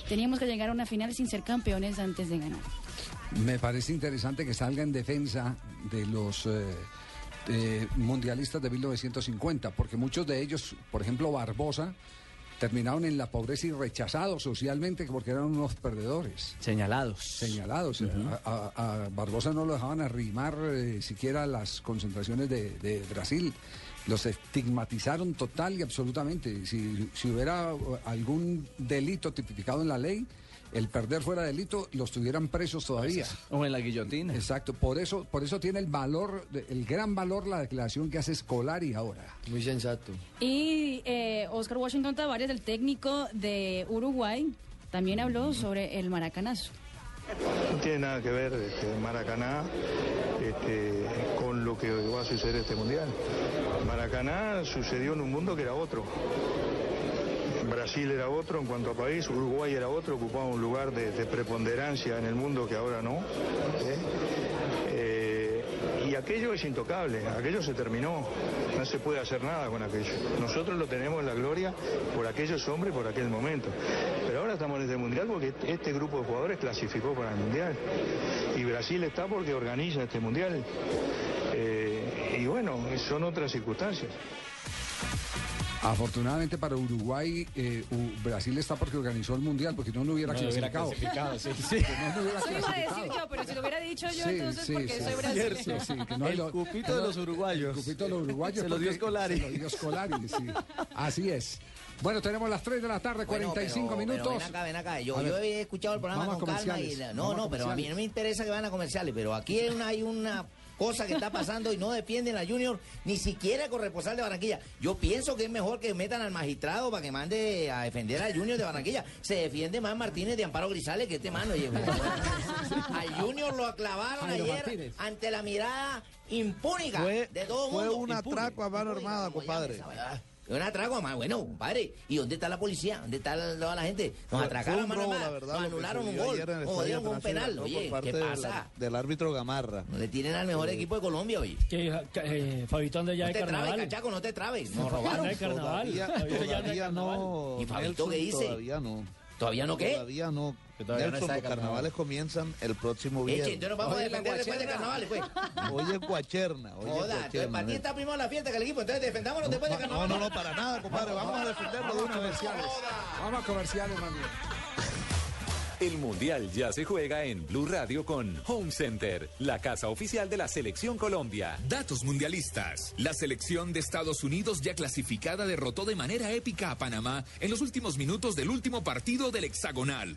Teníamos que llegar a una final sin ser campeones antes de ganar. Me parece interesante que salga en defensa de los eh, eh, mundialistas de 1950, porque muchos de ellos, por ejemplo Barbosa, terminaron en la pobreza y rechazados socialmente porque eran unos perdedores. Señalados. Señalados. a, a- a Barbosa no lo dejaban arrimar eh, siquiera las concentraciones de, de Brasil. Los estigmatizaron total y absolutamente. Si, si hubiera uh, algún delito tipificado en la ley, el perder fuera delito, los tuvieran presos todavía. O en la guillotina. Exacto. Por eso, por eso tiene el valor, el gran valor la declaración que hace Scolari ahora. Muy sensato. Y eh, Oscar Washington Tavares, el técnico de Uruguay, también habló sobre el maracanazo. No tiene nada que ver este, Maracaná este, con lo que va a suceder este mundial. Maracaná sucedió en un mundo que era otro. Brasil era otro en cuanto a país, Uruguay era otro, ocupaba un lugar de, de preponderancia en el mundo que ahora no. ¿eh? Eh, y aquello es intocable, aquello se terminó, no se puede hacer nada con aquello. Nosotros lo tenemos en la gloria por aquellos hombres, por aquel momento. Pero ahora estamos en este mundial porque este grupo de jugadores clasificó para el mundial. Y Brasil está porque organiza este mundial. Eh, y bueno, son otras circunstancias. Afortunadamente para Uruguay, eh, Brasil está porque organizó el mundial, porque no lo hubiera No lo hubiera clasificado. clasificado, sí. Sí, no lo hubiera Eso iba a decir clasificado. yo, pero si lo hubiera dicho yo, Sí, entonces, sí, porque sí. soy brasileño. Sí, sí, que no El lo- cupito de los uruguayos. El cupito de los uruguayos. Se lo dio Scolari. Se lo dio Scolari, sí. Así es. Bueno, tenemos las 3 de la tarde, Bueno, 45 pero- minutos. Pero ven acá, ven acá. Yo, yo he escuchado el programa con calma y no, no, pero a mí no me interesa que vayan a comerciales, pero aquí hay una, hay una cosa que está pasando y no defienden a Junior ni siquiera el corresponsal de Barranquilla. Yo pienso que es mejor que metan al magistrado para que mande a defender al Junior de Barranquilla. Se defiende más Martínez de Amparo Grisales que este mano. oye, al Junior lo aclavaron Jairo ayer Martínez. ante la mirada impúnica Fue- de todo fue mundo. un atraco a mano armada, compadre. Un atraco, más bueno, compadre. ¿Y dónde está la policía? ¿Dónde está la, toda la gente? Nos Fue- atracaron mano robo, la verdad, nos anularon un gol, nos con un penal. Oye, ¿qué pasa? la- del árbitro Gamarra. No le tienen al mejor equipo de Colombia, oye. Que, eh, Fabito anda ya No de te trabes, carnaval. cachaco, no te trabes. Nos robaron. de carnaval. Todavía, no. ¿Y Fabito Nelson, qué dice? Todavía no. ¿Todavía no qué? Todavía no. Que todavía no Nelson, está de los carnaval. carnavales comienzan el próximo Eche, viernes. entonces nos vamos a Hoy es la defender después de Guacherna. carnavales, pues. Hoy es Guacherna. Hoy es Joda, Guacherna, para ti ¿no? está primero la fiesta que el equipo, entonces defendámonos después de No, carnaval. no, no, para nada, compadre. Vamos a defenderlo de a comerciales. Vamos a comerciales, mami. El Mundial ya se juega en Blue Radio con Home Center, la casa oficial de la Selección Colombia. Datos mundialistas. La selección de Estados Unidos ya clasificada derrotó de manera épica a Panamá en los últimos minutos del último partido del hexagonal.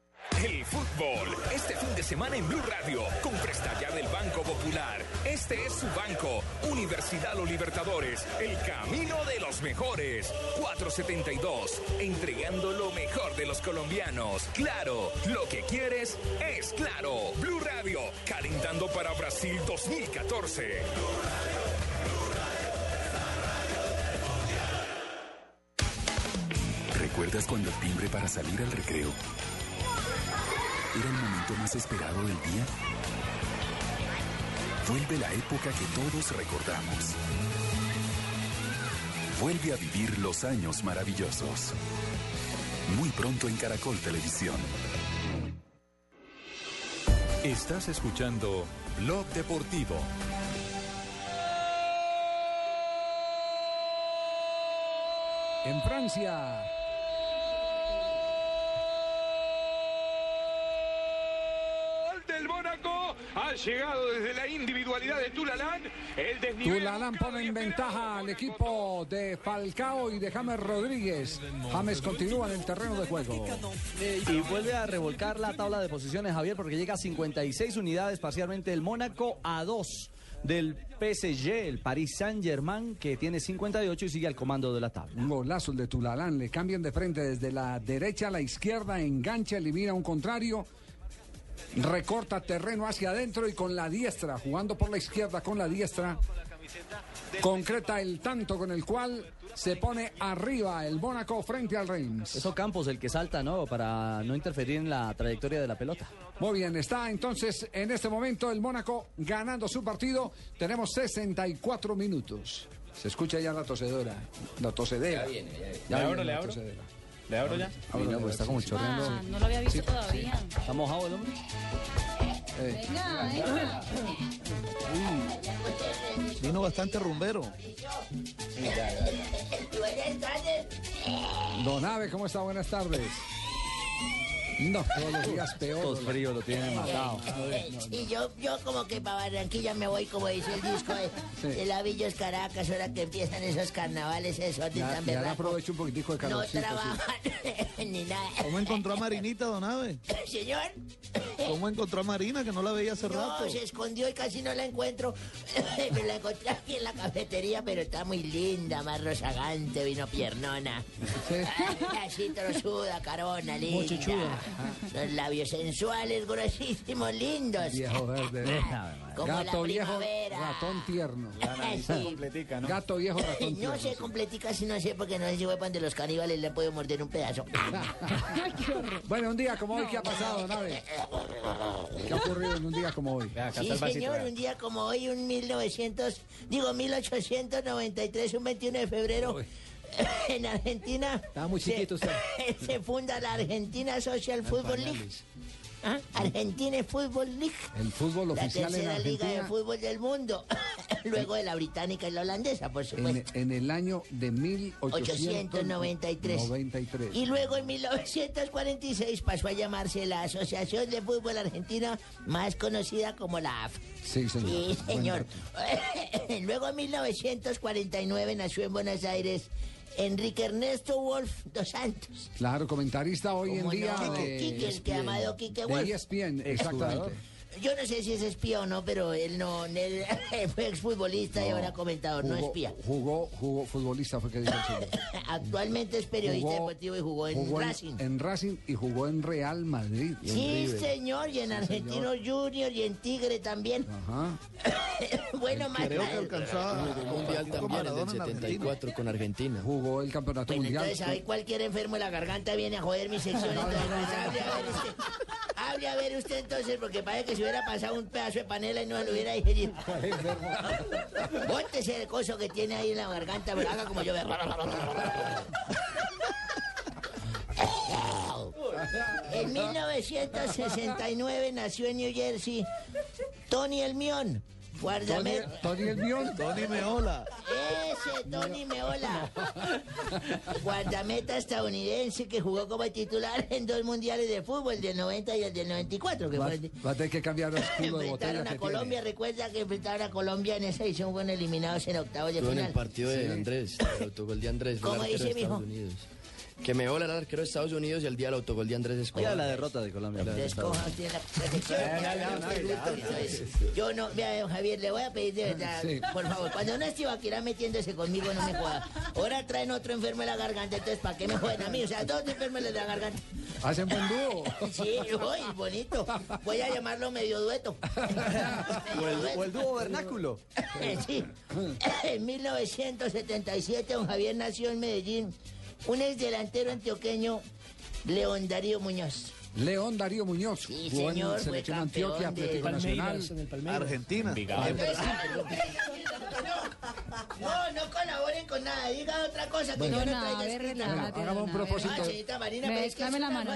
El fútbol, este fin de semana en Blue Radio, con Presta Ya del Banco Popular. Este es su banco, Universidad Los Libertadores, el camino de los mejores. 472, entregando lo mejor de los colombianos. Claro, lo que quieres es claro. Blue Radio, calentando para Brasil 2014. ¿Recuerdas cuando el timbre para salir al recreo era el momento más esperado del día? Vuelve la época que todos recordamos. Vuelve a vivir los años maravillosos. Muy pronto en Caracol Televisión. Estás escuchando Blog Deportivo. En Francia. Ha llegado desde la individualidad de Tulalán. El desnivel. Tulalán pone en ventaja al equipo de Falcao y de James Rodríguez. James continúa en el terreno de juego. Y vuelve a revolcar la tabla de posiciones, Javier, porque llega a 56 unidades parcialmente el Mónaco a 2 del PSG, el Paris Saint-Germain, que tiene 58 y sigue al comando de la tabla. Un golazo el de Tulalán. Le cambian de frente desde la derecha a la izquierda, engancha, elimina a un contrario. Recorta terreno hacia adentro y con la diestra, jugando por la izquierda con la diestra, concreta el tanto con el cual se pone arriba el Mónaco frente al Reims. Eso Campos, el que salta, ¿no? Para no interferir en la trayectoria de la pelota. Muy bien, está entonces en este momento el Mónaco ganando su partido. Tenemos 64 minutos. Se escucha ya la tosedora, la tosedera. Ya viene, ya viene. Ya ¿Le abro, viene le la abro? tosedera. ¿Le abro ya? Mira, abro, pues está como sí. chorreando. Ah, no lo había visto Sí, todavía. ¿Está mojado el hombre? Eh, Venga, venga. Vino bastante rumbero. Don Ave, ¿cómo está? Buenas tardes. No, todos los días peor. Los fríos lo tienen matado. Y yo, yo como que para Barranquilla me voy, como dice el disco de, Sí. de Lavillos Caracas, ahora que empiezan esos carnavales, eso, Ya, ya aprovecho un poquitico de No calorcito. sí. trabajan ni nada. ¿Cómo encontró a Marinita, don Ave? Señor. ¿Cómo encontró a Marina que no la veía hace rato? No, se escondió y casi no la encuentro. Me la encontré aquí en la cafetería, pero está muy linda, más rozagante, vino piernona. Así trozuda, carona, linda. Los labios sensuales, gruesísimos, lindos. Viejo verde. Como la Gato viejo, primavera. ratón tierno. Sí. Gato viejo, ratón No tierno. sé completica si no sé porque no sé si fue para donde los caníbales le puedo morder un pedazo. Bueno, un día como hoy, ¿qué ha pasado, Nave? ¿Qué ha ocurrido en un día como hoy? Sí, señor, un día como hoy, un 1900, digo 1893, un 21 de febrero, en Argentina. Estaba muy se- chiquito usted. Se funda la Argentina Social Football League. ¿Ah? Argentina Football League. El fútbol La oficial en tercera liga de fútbol del mundo. Luego de la británica y la holandesa, por en, supuesto. en el año de 1893. 1893. Y luego en 1946 pasó a llamarse la Asociación de Fútbol Argentina, más conocida como la AF. Sí, señor. Sí, señor. Luego en 1949 nació en Buenos Aires Enrique Ernesto Wolf dos Santos. Claro, comentarista hoy en ¿Cómo día no? de, Quique, el que amado Quique Wolf. de ESPN, exactamente. Yo no sé si es espía o no, pero él no, él fue exfutbolista y ahora comentador, no Jugó- espía. Jugó, jugó futbolista, fue que dijo el señor. Actualmente es periodista Jugó- deportivo y jugó en jugó Racing. En Racing y jugó en Real Madrid. y Sí, señor, y en Sí, Argentino Junior y en Tigre también. Ajá. bueno, más Creo que mal. alcanzó a mundial también en el 74 con Argentina. Jugó el campeonato Bueno, mundial. entonces, ¿sabe cualquier enfermo de la garganta viene a joder mi sección? Entonces, hable a ver usted. Hable a ver usted entonces, porque parece que se hubiera pasado un pedazo de panela y no se lo hubiera digerido. Bótese el coso que tiene ahí en la garganta, pero haga como yo veo. En 1969 nació en New Jersey Tony El Mion, Tony, guardameta. Tony el Mion. Tony Meola. Ese Tony Meola, guardameta estadounidense que jugó como titular en dos mundiales de fútbol, del 90 y el del 94, que Va, fue el- va a tener que cambiar el escudo de botella enfrentaron a Colombia, recuerda que enfrentaron a Colombia en esa edición, fueron eliminados en octavos de Estuvo en el final. partido de Sí. Andrés, el autogol de Andrés. fue el ¿Cómo arquero dice, de Estados mijo? Unidos. Que me el arquero de Estados Unidos y el día del autogol de Andrés Escobar. Oiga la derrota de Colombia. La protección. Yo no, vea, don Javier, le voy a pedir de verdad, Sí. por favor, cuando no esté Ibaquira metiéndose conmigo, no me joda. Ahora traen otro enfermo de la garganta, entonces, ¿para qué me joden a mí? O sea, dos enfermos de la garganta. Hacen buen dúo. Sí, uy, bonito. Voy a llamarlo medio dueto. O el, o el dúo vernáculo. Sí. En 1977, don Javier nació en Medellín un ex delantero antioqueño, León Darío Muñoz. León Darío Muñoz. Sí, jugó señor, en Selección campeón Antioquia, de Atlético Nacional. Argentina. No, no colaboren con nada, diga otra cosa que Bueno. yo no No, traiga escrita. hagamos un propósito. Ah, Marina, es que dame la mano.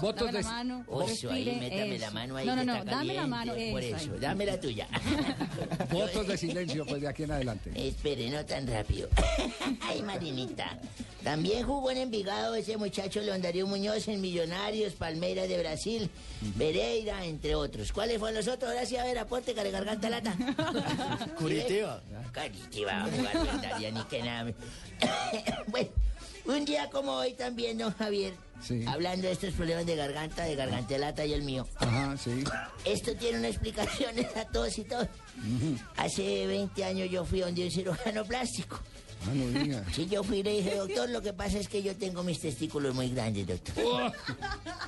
Votos Dame de- la mano. Oso, ahí, métame la mano ahí. No, no, no, dame la mano. Por eso, eso, ahí. dame la tuya. Votos de silencio, pues de aquí en adelante. Espere, no tan rápido. Ay, Marinita. También jugó en Envigado ese muchacho León Darío Muñoz en Millonarios, Palmeiras de Brasil, Pereira, entre otros. ¿Cuáles fueron los otros? Ahora sí, a ver, aporte, care garganta lata. Curitiba. Curitiba, jugar ni que nada. bueno, un día como hoy también, don Javier, Sí. hablando de estos problemas de garganta, de garganta lata y el mío. Ajá, sí. Esto tiene una explicación a todos y todos. Hace 20 años yo fui donde un cirujano plástico. Ah, no diga. Sí, yo fui y le dije, doctor, lo que pasa es que yo tengo mis testículos muy grandes, doctor.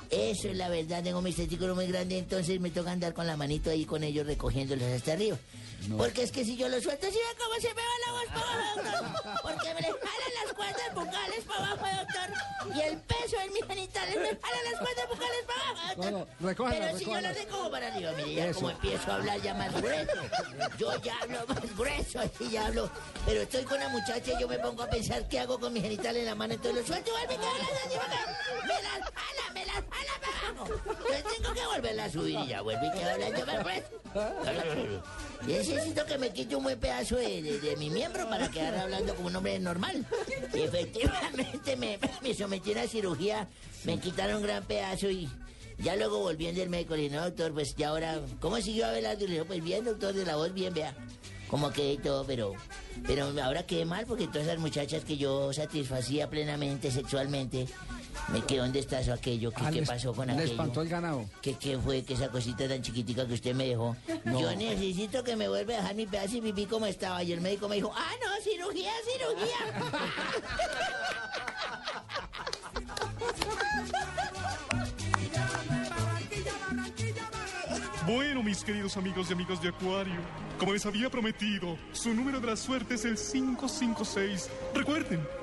Eso es la verdad, tengo mis testículos muy grandes, entonces me toca andar con la manito ahí con ellos recogiéndolos hasta arriba. Porque es que si yo los suelto, ¿sí ve cómo se me va la voz para abajo, doctor? Porque me le jalan las cuerdas vocales para abajo, doctor. Y el peso en mis genitales me jalan las cuerdas vocales para abajo, doctor. No, no, recójalas, Pero si yo las recojo para arriba, mire, ya Eso. como empiezo a hablar ya más grueso. Yo ya hablo más grueso, así ya hablo. Pero estoy con una muchacha y yo me pongo a pensar qué hago con mis genitales en la mano. Entonces lo suelto, las así para acá. Me las jala, me las jala para abajo. Entonces tengo que volverla a subir y ya vuelve y quedo más grueso. Y necesito que me quite un buen pedazo de, de- de mi miembro para quedar hablando como un hombre normal. Y efectivamente me, me sometí a una cirugía, me quitaron un gran pedazo y ya luego volví el médico. Le dije, no, doctor, pues ya ahora, ¿cómo siguió Abelardo? Y le dije, pues bien, doctor, de la voz, bien, vea. Como quedé y todo, pero, pero ahora quedé mal porque todas las muchachas que yo satisfacía plenamente sexualmente ¿Me que dónde está eso aquello? ¿Qué, Ah, qué les- pasó con le aquello? espantó el ganado. ¿Qué, ¿Qué fue que esa cosita tan chiquitica que usted me dejó? No. Yo necesito que me vuelva a dejar mi pedazo y pipí como estaba. Y el médico me dijo, ah, no, cirugía, cirugía. Bueno, mis queridos amigos y amigas de Acuario, como les había prometido, su número de la suerte es el 556. Recuerden,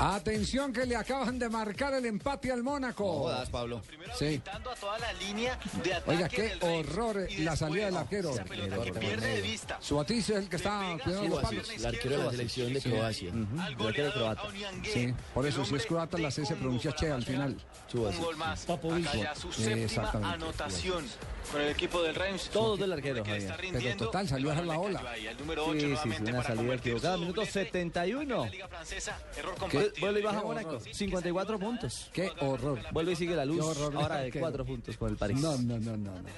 Atención que le acaban de marcar el empate al Mónaco. No jodas, Pablo. Sí. a toda la línea de ataque Oiga, qué del horror eh, Y la salida del arquero. esa pelota que pierde de vista. Suatis es el que está cuidando los palos. el arquero de la selección de Sí. Croacia. El arquero croata. Sí, por eso si es croata la C se pronuncia Che al final. Un gol más. Acá ya su séptima anotación con el equipo del Reims. Todo del arquero, Javier. Pero total, salió a la ola. Ahí, el número Sí, 8 sí, sí, una salida equivocada. Minuto doblete. 71. Francesa, error ¿Qué? compartido. Vuelve y baja Mónaco. horror. 54 puntos. Qué horror. Vuelve y sigue la luz. Horror Ahora de arquero. 4 puntos con el París. No, no, no, no. no.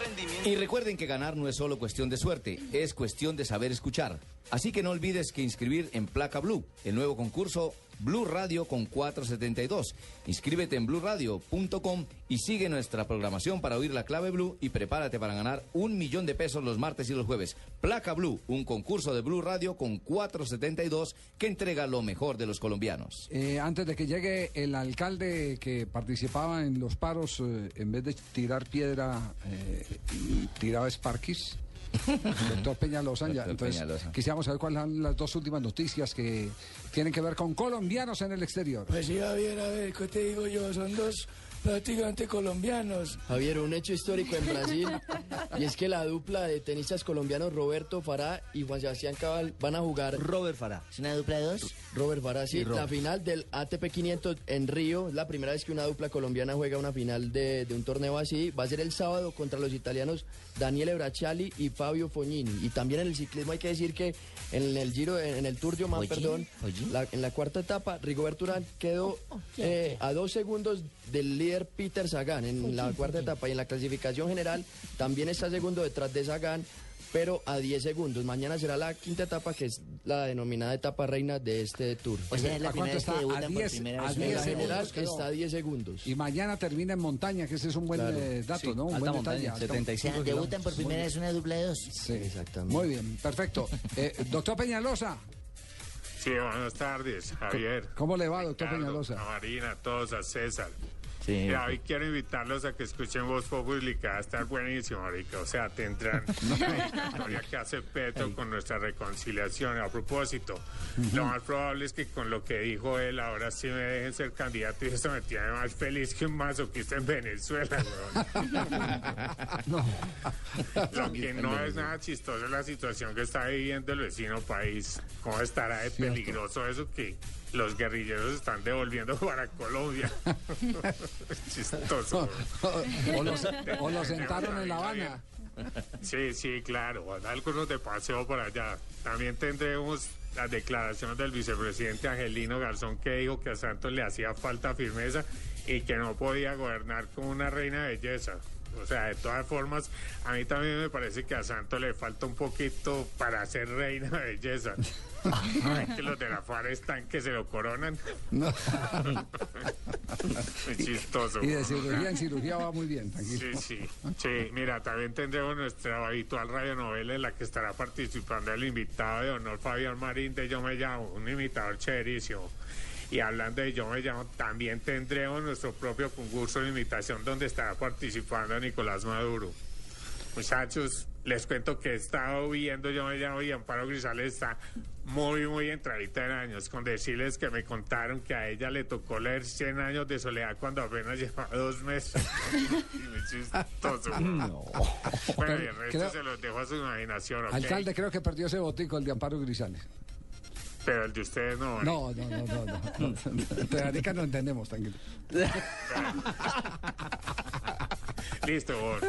Rendimiento. Y recuerden que ganar no es solo cuestión de suerte, es cuestión de saber escuchar. Así que no olvides que inscribir en Placa Blue, el nuevo concurso Blue Radio con 472. Inscríbete en bluradio.com y sigue nuestra programación para oír la clave Blue y prepárate para ganar un millón de pesos los martes y los jueves. Placa Blue, un concurso de Blue Radio con 472 que entrega lo mejor de los colombianos. Eh, antes de que llegue el alcalde que participaba en los paros, eh, en vez de tirar piedra, eh, tiraba Sparkis. Doctor Peñalosa, ya. Doctor Entonces, Peñalosa. quisiéramos saber cuáles son las dos últimas noticias que tienen que ver con colombianos en el exterior. Pues sí, Javier, a ver, ¿qué te digo yo? Son dos prácticamente colombianos. Javier, un hecho histórico en Brasil y es que la dupla de tenistas colombianos Roberto Fará y Juan Sebastián Cabal van a jugar. Robert Fará. ¿Es una dupla de dos? Robert Fará, sí, la final del ATP 500 en Río. Es la primera vez que una dupla colombiana juega una final de, de un torneo así. Va a ser el sábado contra los italianos Daniele Bracciali y Fabio Fognini. Y también en el ciclismo hay que decir que en el Giro, en el Tour de Oman, perdón, la- en la cuarta etapa, Rigoberto Urán quedó eh, a dos segundos del líder Peter Sagan en la cuarta etapa y en la clasificación general también está segundo detrás de Sagan, pero a 10 segundos. Mañana será la quinta etapa que es la denominada etapa reina de este tour. O sea, es la ¿A primera cuánto vez que está? A debutan por 10, primera a vez. 10 En la segundos general está a 10 segundos. Y mañana termina en montaña, que ese es un buen Claro. eh, dato, Sí, ¿no? Un alta buen montaña, detalle. alta- 75 O sea, debutan por primera vez una dupla de dos. Sí, exactamente. Muy bien, perfecto. Eh, doctor Peñalosa, Sí, buenas tardes, Javier. ¿cómo le va, doctor Ricardo, Peñalosa? A Marina, a todos, a César. Sí. Mira, hoy quiero invitarlos a que escuchen Voz Populi, que va a estar buenísimo, Rica. O sea, tendrán la historia que hace Petro con nuestra reconciliación. A propósito, lo más probable es que con lo que dijo él, ahora sí me dejen ser candidato y eso me tiene más feliz que un masoquista en Venezuela, weón. Lo que no es nada chistoso es la situación que está viviendo el vecino país. ¿Cómo estará de peligroso eso que los guerrilleros están devolviendo para Colombia? Chistoso. o, lo, o sentaron en La Habana. Sí, sí, claro. Algunos de paseo por allá. También tendremos las declaraciones del vicepresidente Angelino Garzón que dijo que a Santos le hacía falta firmeza y que no podía gobernar como una reina de belleza. O sea, de todas formas, a mí también me parece que a Santos le falta un poquito para ser reina de belleza. Que los de la FARC están que se lo coronan. No. Es chistoso. Y de cirugía en cirugía va muy bien, Sí, tranquilo. sí, sí. Mira, también tendremos nuestra habitual radionovela en la que estará participando el invitado de honor Fabián Marín de Yo Me Llamo, un imitador chéverísimo. Y hablando de Yo Me Llamo, también tendremos nuestro propio concurso de imitación donde estará participando Nicolás Maduro. Muchachos, les cuento que he estado viendo Yo Me Llamo y Amparo Grisales está muy, muy entradita en años, con decirles que me contaron que a ella le tocó leer 100 años de soledad cuando apenas llevaba dos meses. y me chistoso. Bueno, y el resto Creo- se los dejo a su imaginación. Alcalde, creo que perdió ese botico, el de Amparo Grisales. Pero el de ustedes no. ¿eh? No, no, no, no. no. Entre Arica no entendemos, tranquilo. Listo, Bor.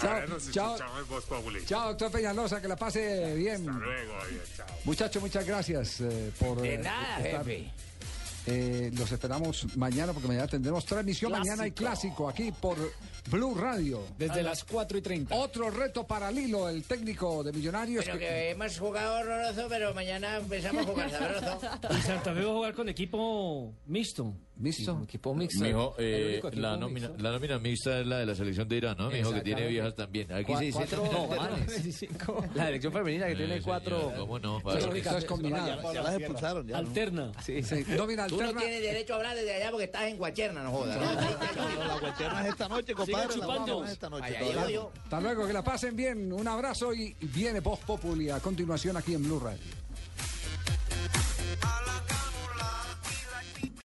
Chao, nos chao. en. Chao, doctor Peñalosa, que la pase bien. Hasta luego, oye, chao. Muchachos, muchas gracias eh, por. De eh, nada, estar. jefe. Eh, los esperamos mañana porque mañana tendremos transmisión mañana y clásico aquí por Blue Radio. Desde las 4 y 30. Otro reto para Lilo, el técnico de Millonarios. Bueno, que- que hemos jugado horroroso, pero mañana empezamos a jugar sabroso. Y Santa Fe va a jugar con equipo mixto. ¿Mixto? Equipo mixto. Mijo, eh, la, nómina, mixto. la nómina mixta es la de la selección de Irán, ¿no? Mijo, que tiene viejas también. Aquí se dice... cuatro No, manes. La selección femenina que Eh, tiene señor, cuatro. ¿Cómo no? Eso es- Fácil. eso es combinada. Ya las expulsaron. Ya, ¿no? Alterna. Sí. Sí, nómina Tú no alterna. tienes derecho a hablar desde allá porque estás en Guacherna, no jodas. la cuestión es esta noche, compadre. La esta noche. Hasta luego, que la pasen bien. Un abrazo y viene Voz Populi a continuación aquí en Blue Radio.